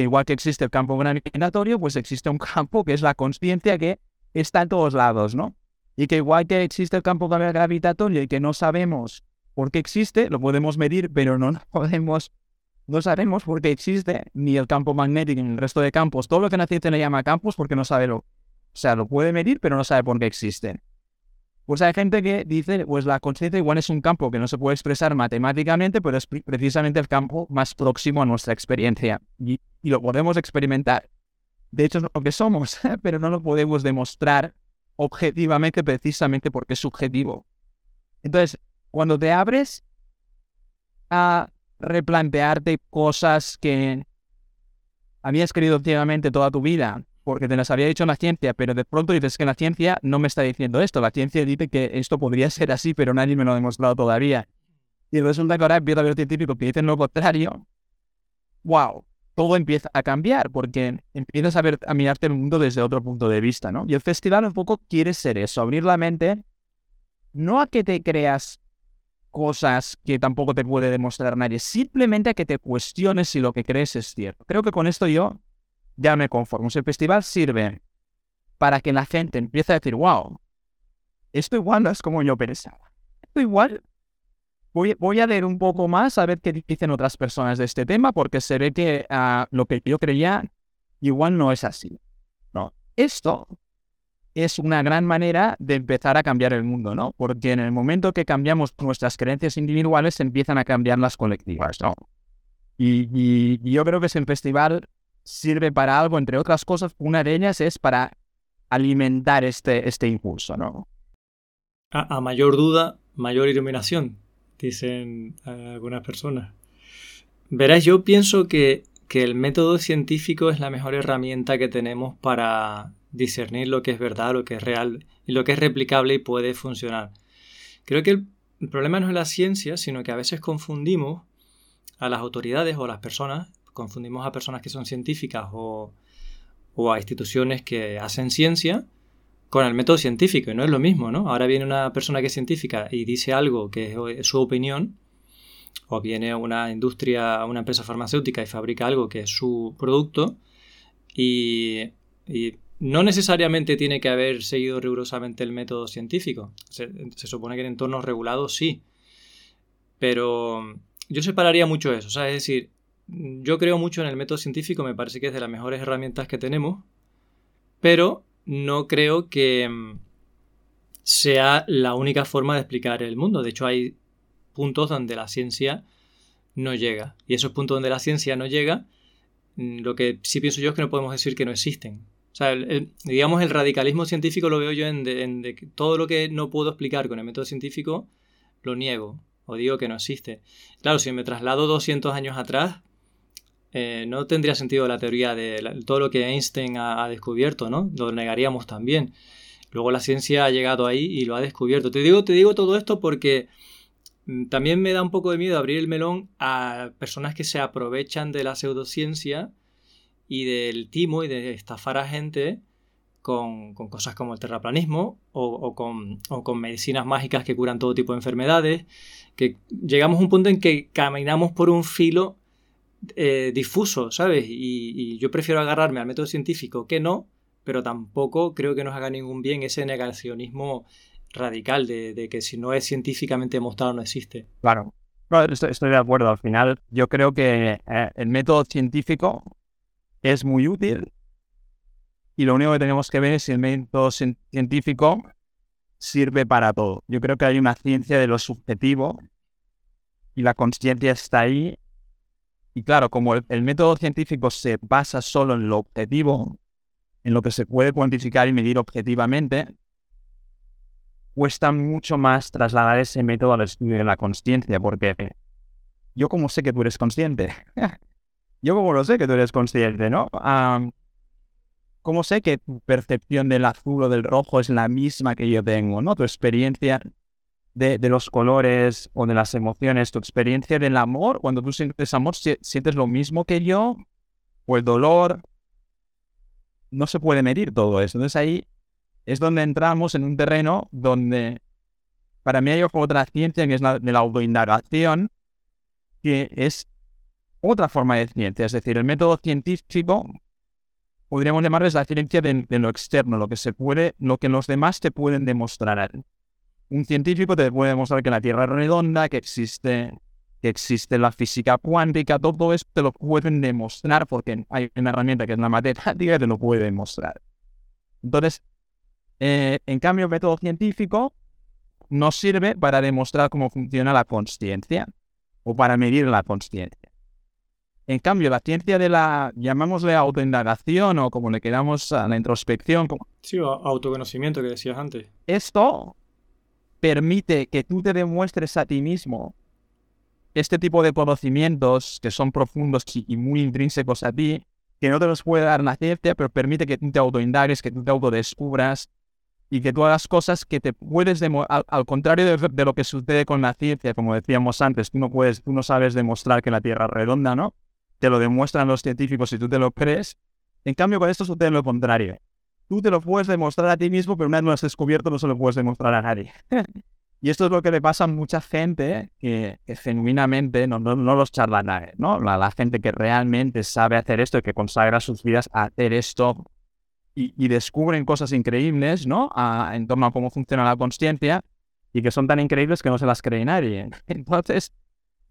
Que igual que existe el campo gravitatorio, pues existe un campo que es la conciencia que está en todos lados, ¿no? Y que igual que existe el campo gravitatorio y que no sabemos por qué existe, lo podemos medir, pero no *laughs* podemos, no sabemos por qué existe, ni el campo magnético ni el resto de campos. Todo lo que la ciencia le llama campos porque no sabe lo. O sea, lo puede medir, pero no sabe por qué existen. Pues hay gente que dice, pues la conciencia igual es un campo que no se puede expresar matemáticamente, pero es precisamente el campo más próximo a nuestra experiencia. Y, lo podemos experimentar. De hecho, es lo que somos, *laughs* pero no lo podemos demostrar objetivamente precisamente porque es subjetivo. Entonces, cuando te abres a replantearte cosas que habías querido ciegamente toda tu vida, porque te las había dicho la ciencia, pero de pronto dices que la ciencia no me está diciendo esto. La ciencia dice que esto podría ser así, pero nadie me lo ha demostrado todavía. Y resulta que ahora empieza a haber científicos que dicen lo contrario. ¡Wow! Todo empieza a cambiar porque empiezas a, ver, a mirarte el mundo desde otro punto de vista, ¿no? Y el festival un poco quiere ser eso, abrir la mente, no a que te creas cosas que tampoco te puede demostrar nadie, simplemente a que te cuestiones si lo que crees es cierto. Creo que con esto yo ya me conformo. el festival sirve para que la gente empiece a decir, wow, esto igual no es como yo pensaba. Esto igual voy, voy a leer un poco más a ver qué dicen otras personas de este tema, porque se ve que ah, lo que yo creía igual no es así. No, esto es una gran manera de empezar a cambiar el mundo, ¿no? Porque en el momento que cambiamos nuestras creencias individuales, empiezan a cambiar las colectivas, ¿no? Y, yo creo que ese festival sirve para algo, entre otras cosas, una de ellas es para alimentar este, este impulso, ¿no? A, mayor duda, mayor iluminación, dicen algunas personas. Verás, yo pienso que, que el método científico es la mejor herramienta que tenemos para discernir lo que es verdad, lo que es real y lo que es replicable y puede funcionar. Creo que el, problema no es la ciencia, sino que a veces confundimos a las autoridades o a las personas, confundimos a personas que son científicas o, o a instituciones que hacen ciencia con el método científico y no es lo mismo, ¿no? Ahora viene una persona que es científica y dice algo que es su opinión, o viene una industria, una empresa farmacéutica y fabrica algo que es su producto y, no necesariamente tiene que haber seguido rigurosamente el método científico. Se, supone que en entornos regulados sí. Pero yo separaría mucho eso. es decir, yo creo mucho en el método científico, me parece que es de las mejores herramientas que tenemos, pero no creo que mm, sea la única forma de explicar el mundo. De hecho, hay puntos donde la ciencia no llega. Y esos puntos donde la ciencia no llega, mm, lo que sí pienso yo es que no podemos decir que no existen. O sea, digamos, el radicalismo científico lo veo yo en, todo lo que no puedo explicar con el método científico lo niego o digo que no existe. Claro, si me traslado 200 años atrás, eh, no tendría sentido la teoría de todo lo que Einstein ha, descubierto, ¿no? Lo negaríamos también. Luego la ciencia ha llegado ahí y lo ha descubierto. Te digo, te digo todo esto porque mm, también me da un poco de miedo abrir el melón a personas que se aprovechan de la pseudociencia y del timo y de estafar a gente con, cosas como el terraplanismo o, con, medicinas mágicas que curan todo tipo de enfermedades, que llegamos a un punto en que caminamos por un filo eh, difuso, ¿sabes? Y, yo prefiero agarrarme al método científico que no, pero tampoco creo que nos haga ningún bien ese negacionismo radical de, que si no es científicamente demostrado no existe. Claro. estoy, de acuerdo. Al final, yo creo que eh, el método científico es muy útil y lo único que tenemos que ver es si el método científico sirve para todo. Yo creo que hay una ciencia de lo subjetivo y la conciencia está ahí. Y claro, como el, método científico se basa solo en lo objetivo, en lo que se puede cuantificar y medir objetivamente, cuesta mucho más trasladar ese método al estudio de la conciencia, porque yo como sé que tú eres consciente, *laughs* Yo como lo sé que tú eres consciente, ¿no? ¿Cómo sé que tu percepción del azul o del rojo es la misma que yo tengo, ¿no? Tu experiencia de, los colores o de las emociones, tu experiencia del amor, cuando tú sientes amor, ¿sientes lo mismo que yo? ¿O el dolor? no se puede medir todo eso. Entonces ahí es donde entramos en un terreno donde para mí hay otra ciencia que es la de la autoindagación, que es otra forma de ciencia. Es decir, el método científico podríamos llamarles la ciencia de, lo externo, lo que se puede, lo que los demás te pueden demostrar. Un científico te puede demostrar que la Tierra es redonda, que existe, que existe la física cuántica, todo esto te lo pueden demostrar porque hay una herramienta que es la matemática que te lo puede demostrar. Entonces, eh, en cambio, el método científico no sirve para demostrar cómo funciona la conciencia o para medir la conciencia. En cambio, la ciencia de la, llamámosle autoindagación o como le queramos a la introspección. Sí, o autoconocimiento que decías antes. Esto permite que tú te demuestres a ti mismo este tipo de conocimientos que son profundos y muy intrínsecos a ti, que no te los puede dar la ciencia, pero permite que tú te autoindagues, que tú te autodescubras y que tú hagas cosas que te puedes al, al, contrario de, de, lo que sucede con la ciencia, como decíamos antes, tú no puedes, tú no sabes demostrar que la Tierra es redonda, ¿no? te lo demuestran los científicos y tú te lo crees. En cambio, con esto sucede lo contrario. Tú te lo puedes demostrar a ti mismo, pero una vez lo has descubierto no se lo puedes demostrar a nadie. *laughs* y esto es lo que le pasa a mucha gente que, genuinamente, no, no, no, los charlatanes, ¿no? La, gente que realmente sabe hacer esto y que consagra sus vidas a hacer esto y, descubren cosas increíbles, ¿no? en torno a cómo funciona la consciencia y que son tan increíbles que no se las cree nadie. *laughs* Entonces,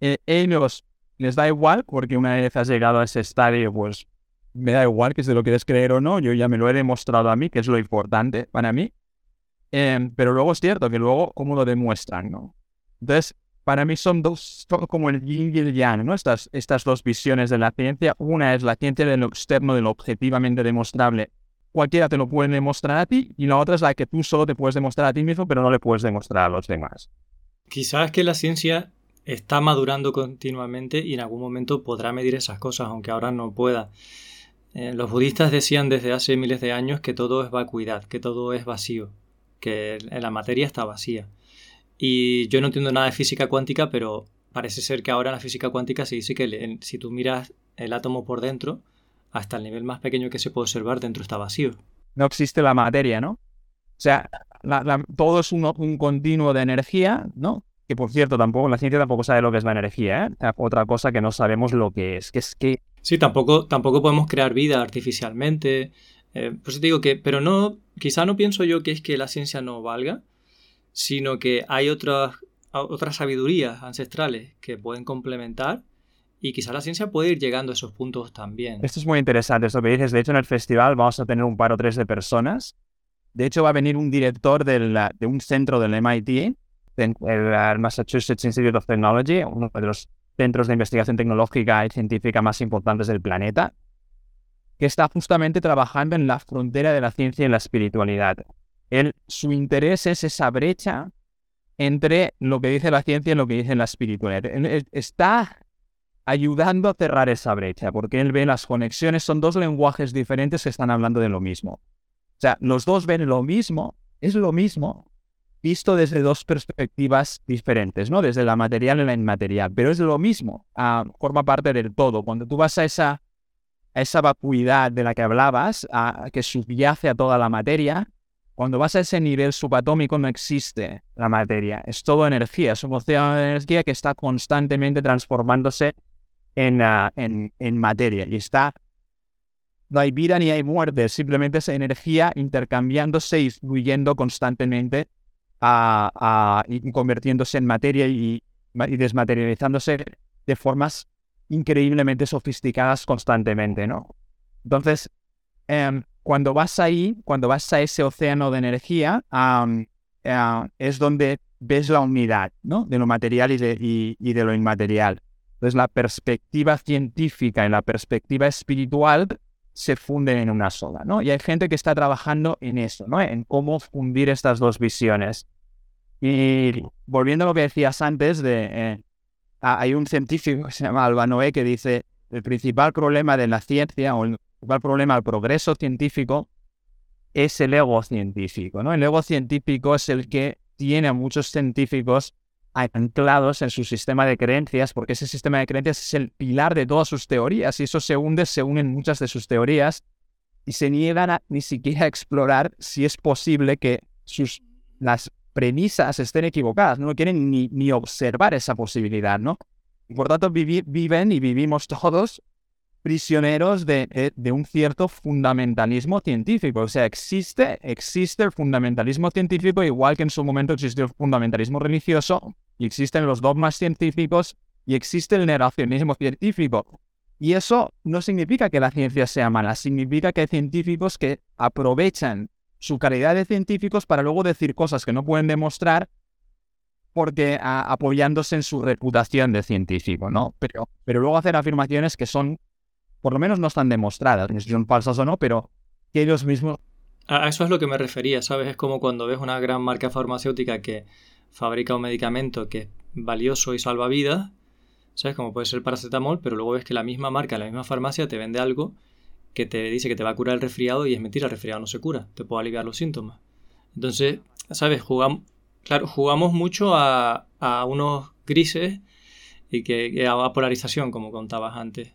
eh, ellos les da igual, porque una vez has llegado a ese estadio, pues me da igual que si lo quieres creer o no, yo ya me lo he demostrado a mí, que es lo importante para mí. Em, pero luego es cierto que luego, ¿cómo lo demuestran? ¿no? Entonces, para mí son dos, como el yin y el yang, ¿no? Estas, estas dos visiones de la ciencia. Una es la ciencia de lo externo, de lo objetivamente demostrable. Cualquiera te lo puede demostrar a ti, y la otra es la que tú solo te puedes demostrar a ti mismo, pero no le puedes demostrar a los demás. Quizás que la ciencia está madurando continuamente y en algún momento podrá medir esas cosas, aunque ahora no pueda. Eh, los budistas decían desde hace miles de años que todo es vacuidad, que todo es vacío, que la materia está vacía. Y yo no entiendo nada de física cuántica, pero parece ser que ahora en la física cuántica se dice que si tú miras el átomo por dentro, hasta el nivel más pequeño que se puede observar, dentro está vacío. No existe la materia, ¿no? O sea, todo es un continuo de energía, ¿no? que por cierto, tampoco la ciencia tampoco sabe lo que es la energía, ¿eh? Otra cosa que no sabemos lo que es, que es que... Sí, tampoco, tampoco podemos crear vida artificialmente. Eh, te digo que, pero no, quizá no pienso yo que es que la ciencia no valga, sino que hay otras, otras sabidurías ancestrales que pueden complementar y quizá la ciencia puede ir llegando a esos puntos también. Esto es muy interesante, esto que dices. De hecho, en el festival vamos a tener un par o tres de personas. De hecho, va a venir un director de un centro del MIT el Massachusetts Institute of Technology, uno de los centros de investigación tecnológica y científica más importantes del planeta, que está justamente trabajando en la frontera de la ciencia y la espiritualidad. Él, su interés es esa brecha entre lo que dice la ciencia y lo que dice la espiritualidad. está ayudando a cerrar esa brecha, porque él ve las conexiones, son dos lenguajes diferentes que están hablando de lo mismo. O sea, los dos ven lo mismo, es lo mismo, visto desde dos perspectivas diferentes, ¿no? Desde la material y la inmaterial, pero es lo mismo, ah, forma parte del todo. Cuando tú vas a esa, esa vacuidad de la que hablabas, que subyace a toda la materia, cuando vas a ese nivel subatómico no existe la materia, es todo energía, es un océano de energía que está constantemente transformándose en, ah, en, en materia y está no hay vida ni hay muerte, simplemente esa energía intercambiándose y fluyendo constantemente a, y convirtiéndose en materia y, desmaterializándose de formas increíblemente sofisticadas constantemente, ¿no? Entonces, em, cuando vas ahí, cuando vas a ese océano de energía, es donde ves la unidad, ¿no? De lo material y de, y de lo inmaterial. Entonces, la perspectiva científica y la perspectiva espiritual se funden en una sola, ¿no? Y hay gente que está trabajando en eso, ¿no? En cómo fundir estas dos visiones. Y volviendo a lo que decías antes, de, eh, hay un científico que se llama Albanoé que dice el principal problema de la ciencia o el principal problema del progreso científico es el ego científico, ¿no? El ego científico es el que tiene a muchos científicos anclados en su sistema de creencias, porque ese sistema de creencias es el pilar de todas sus teorías y eso se hunde, se unen muchas de sus teorías y se niegan ni siquiera a explorar si es posible que sus, las premisas estén equivocadas, no quieren ni, ni observar esa posibilidad, ¿no? Por tanto viven y vivimos todos prisioneros de, de, un cierto fundamentalismo científico. O sea, existe, existe el fundamentalismo científico igual que en su momento existió el fundamentalismo religioso y existen los dogmas científicos y existe el negacionismo científico. Y eso no significa que la ciencia sea mala, significa que hay científicos que aprovechan su calidad de científicos para luego decir cosas que no pueden demostrar porque apoyándose en su reputación de científico, ¿no? Pero, pero luego hacer afirmaciones que son, por lo menos no están demostradas, si son falsas o no, pero que ellos mismos... A eso es lo que me refería, ¿sabes? Es como cuando ves una gran marca farmacéutica que fabrica un medicamento que es valioso y salva vidas ¿sabes? Como puede ser paracetamol, pero luego ves que la misma marca, la misma farmacia te vende algo que te dice que te va a curar el resfriado y es mentira, el resfriado no se cura, te puede aliviar los síntomas. Entonces, ¿sabes? Jugamos, claro, jugamos mucho a, unos grises y que, a polarización, como contabas antes.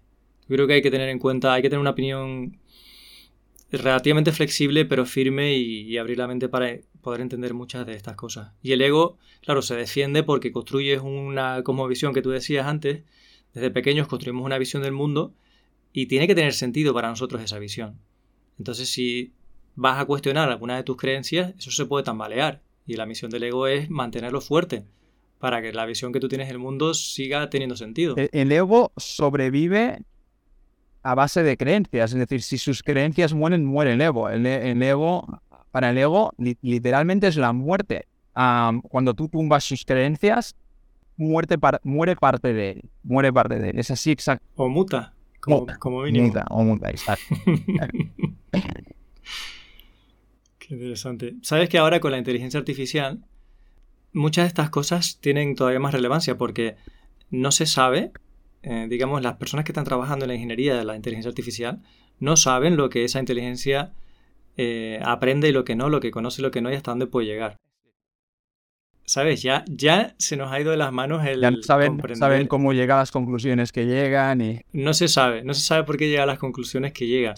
Yo creo que hay que tener en cuenta, hay que tener una opinión relativamente flexible pero firme y, abrir la mente para poder entender muchas de estas cosas. Y el ego, claro, se defiende porque construyes una visión que tú decías antes. Desde pequeños construimos una visión del mundo y tiene que tener sentido para nosotros esa visión. Entonces, si vas a cuestionar alguna de tus creencias, eso se puede tambalear. Y la misión del ego es mantenerlo fuerte para que la visión que tú tienes del mundo siga teniendo sentido. El ego sobrevive a base de creencias. Es decir, si sus creencias mueren, muere el ego. El, ego, para el ego, literalmente es la muerte. cuando tú tumbas sus creencias, muerte muere parte de él. Muere parte de él. Es así exacto. O muta, como, como mínimo. Muta, o muta, exacto. *laughs* Qué interesante. Sabes que ahora con la inteligencia artificial, muchas de estas cosas tienen todavía más relevancia porque no se sabe eh, digamos, las personas que están trabajando en la ingeniería de la inteligencia artificial no saben lo que esa inteligencia eh, aprende y lo que no, lo que conoce y lo que no y hasta dónde puede llegar. ¿Sabes? Ya, ya se nos ha ido de las manos el. Ya saben, saben cómo llega a las conclusiones que llegan y. No se sabe, no se sabe por qué llega a las conclusiones que llega.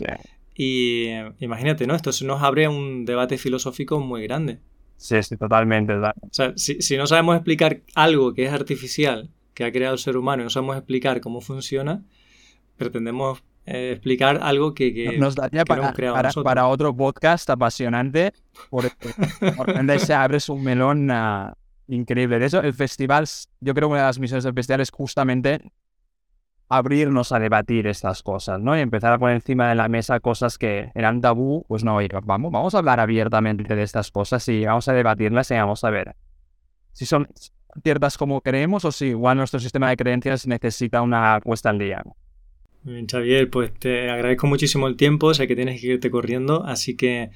Y eh, imagínate, ¿no? Esto nos abre un debate filosófico muy grande. Sí, sí, totalmente. O sea, si, si no sabemos explicar algo que es artificial que ha creado el ser humano y no sabemos explicar cómo funciona, pretendemos eh, explicar algo que, nos daría para, para, otro podcast apasionante, porque *laughs* por se abres un melón ah, increíble. De eso, el festival, yo creo que una de las misiones del festival es justamente abrirnos a debatir estas cosas, ¿no? Y empezar a poner encima de la mesa cosas que eran tabú, pues no, vamos, vamos a hablar abiertamente de estas cosas y vamos a debatirlas y vamos a ver si son ciertas como creemos o si igual nuestro sistema de creencias necesita una puesta al día. Bien, Xavier, pues te agradezco muchísimo el tiempo, sé que tienes que irte corriendo, así que eh,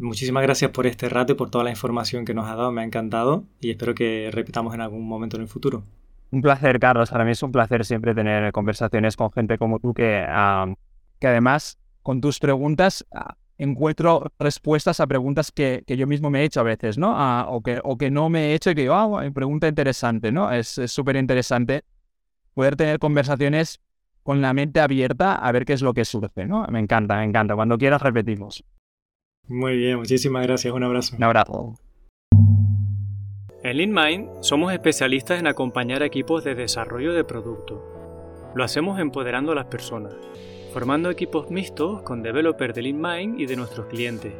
muchísimas gracias por este rato y por toda la información que nos ha dado, me ha encantado y espero que repitamos en algún momento en el futuro. Un placer, Carlos, para mí es un placer siempre tener conversaciones con gente como tú que, ah, que además con tus preguntas ah, encuentro respuestas a preguntas que, yo mismo me he hecho a veces, ¿no? o, que, o que no me he hecho y que digo, ah, pregunta interesante, ¿no? Es súper interesante poder tener conversaciones con la mente abierta a ver qué es lo que surge, ¿no? Me encanta, me encanta. Cuando quieras repetimos. Muy bien, muchísimas gracias. Un abrazo. Un abrazo. En LeanMind somos especialistas en acompañar equipos de desarrollo de producto. Lo hacemos empoderando a las personas formando equipos mixtos con developers de LeanMind y de nuestros clientes,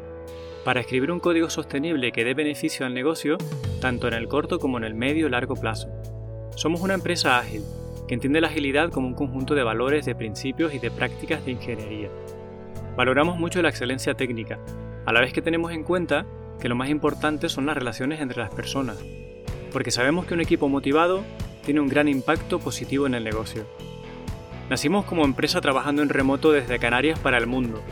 para escribir un código sostenible que dé beneficio al negocio tanto en el corto como en el medio y largo plazo. Somos una empresa ágil, que entiende la agilidad como un conjunto de valores, de principios y de prácticas de ingeniería. Valoramos mucho la excelencia técnica, a la vez que tenemos en cuenta que lo más importante son las relaciones entre las personas, porque sabemos que un equipo motivado tiene un gran impacto positivo en el negocio. Nacimos como empresa trabajando en remoto desde Canarias para el mundo,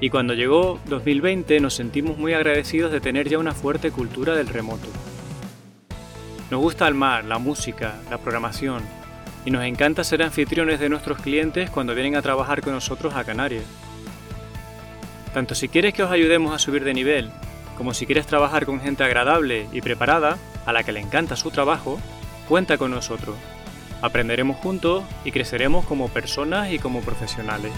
y cuando llegó 2020 nos sentimos muy agradecidos de tener ya una fuerte cultura del remoto. Nos gusta el mar, la música, la programación, y nos encanta ser anfitriones de nuestros clientes cuando vienen a trabajar con nosotros a Canarias. Tanto si quieres que os ayudemos a subir de nivel, como si quieres trabajar con gente agradable y preparada, a la que le encanta su trabajo, cuenta con nosotros. Aprenderemos juntos y creceremos como personas y como profesionales.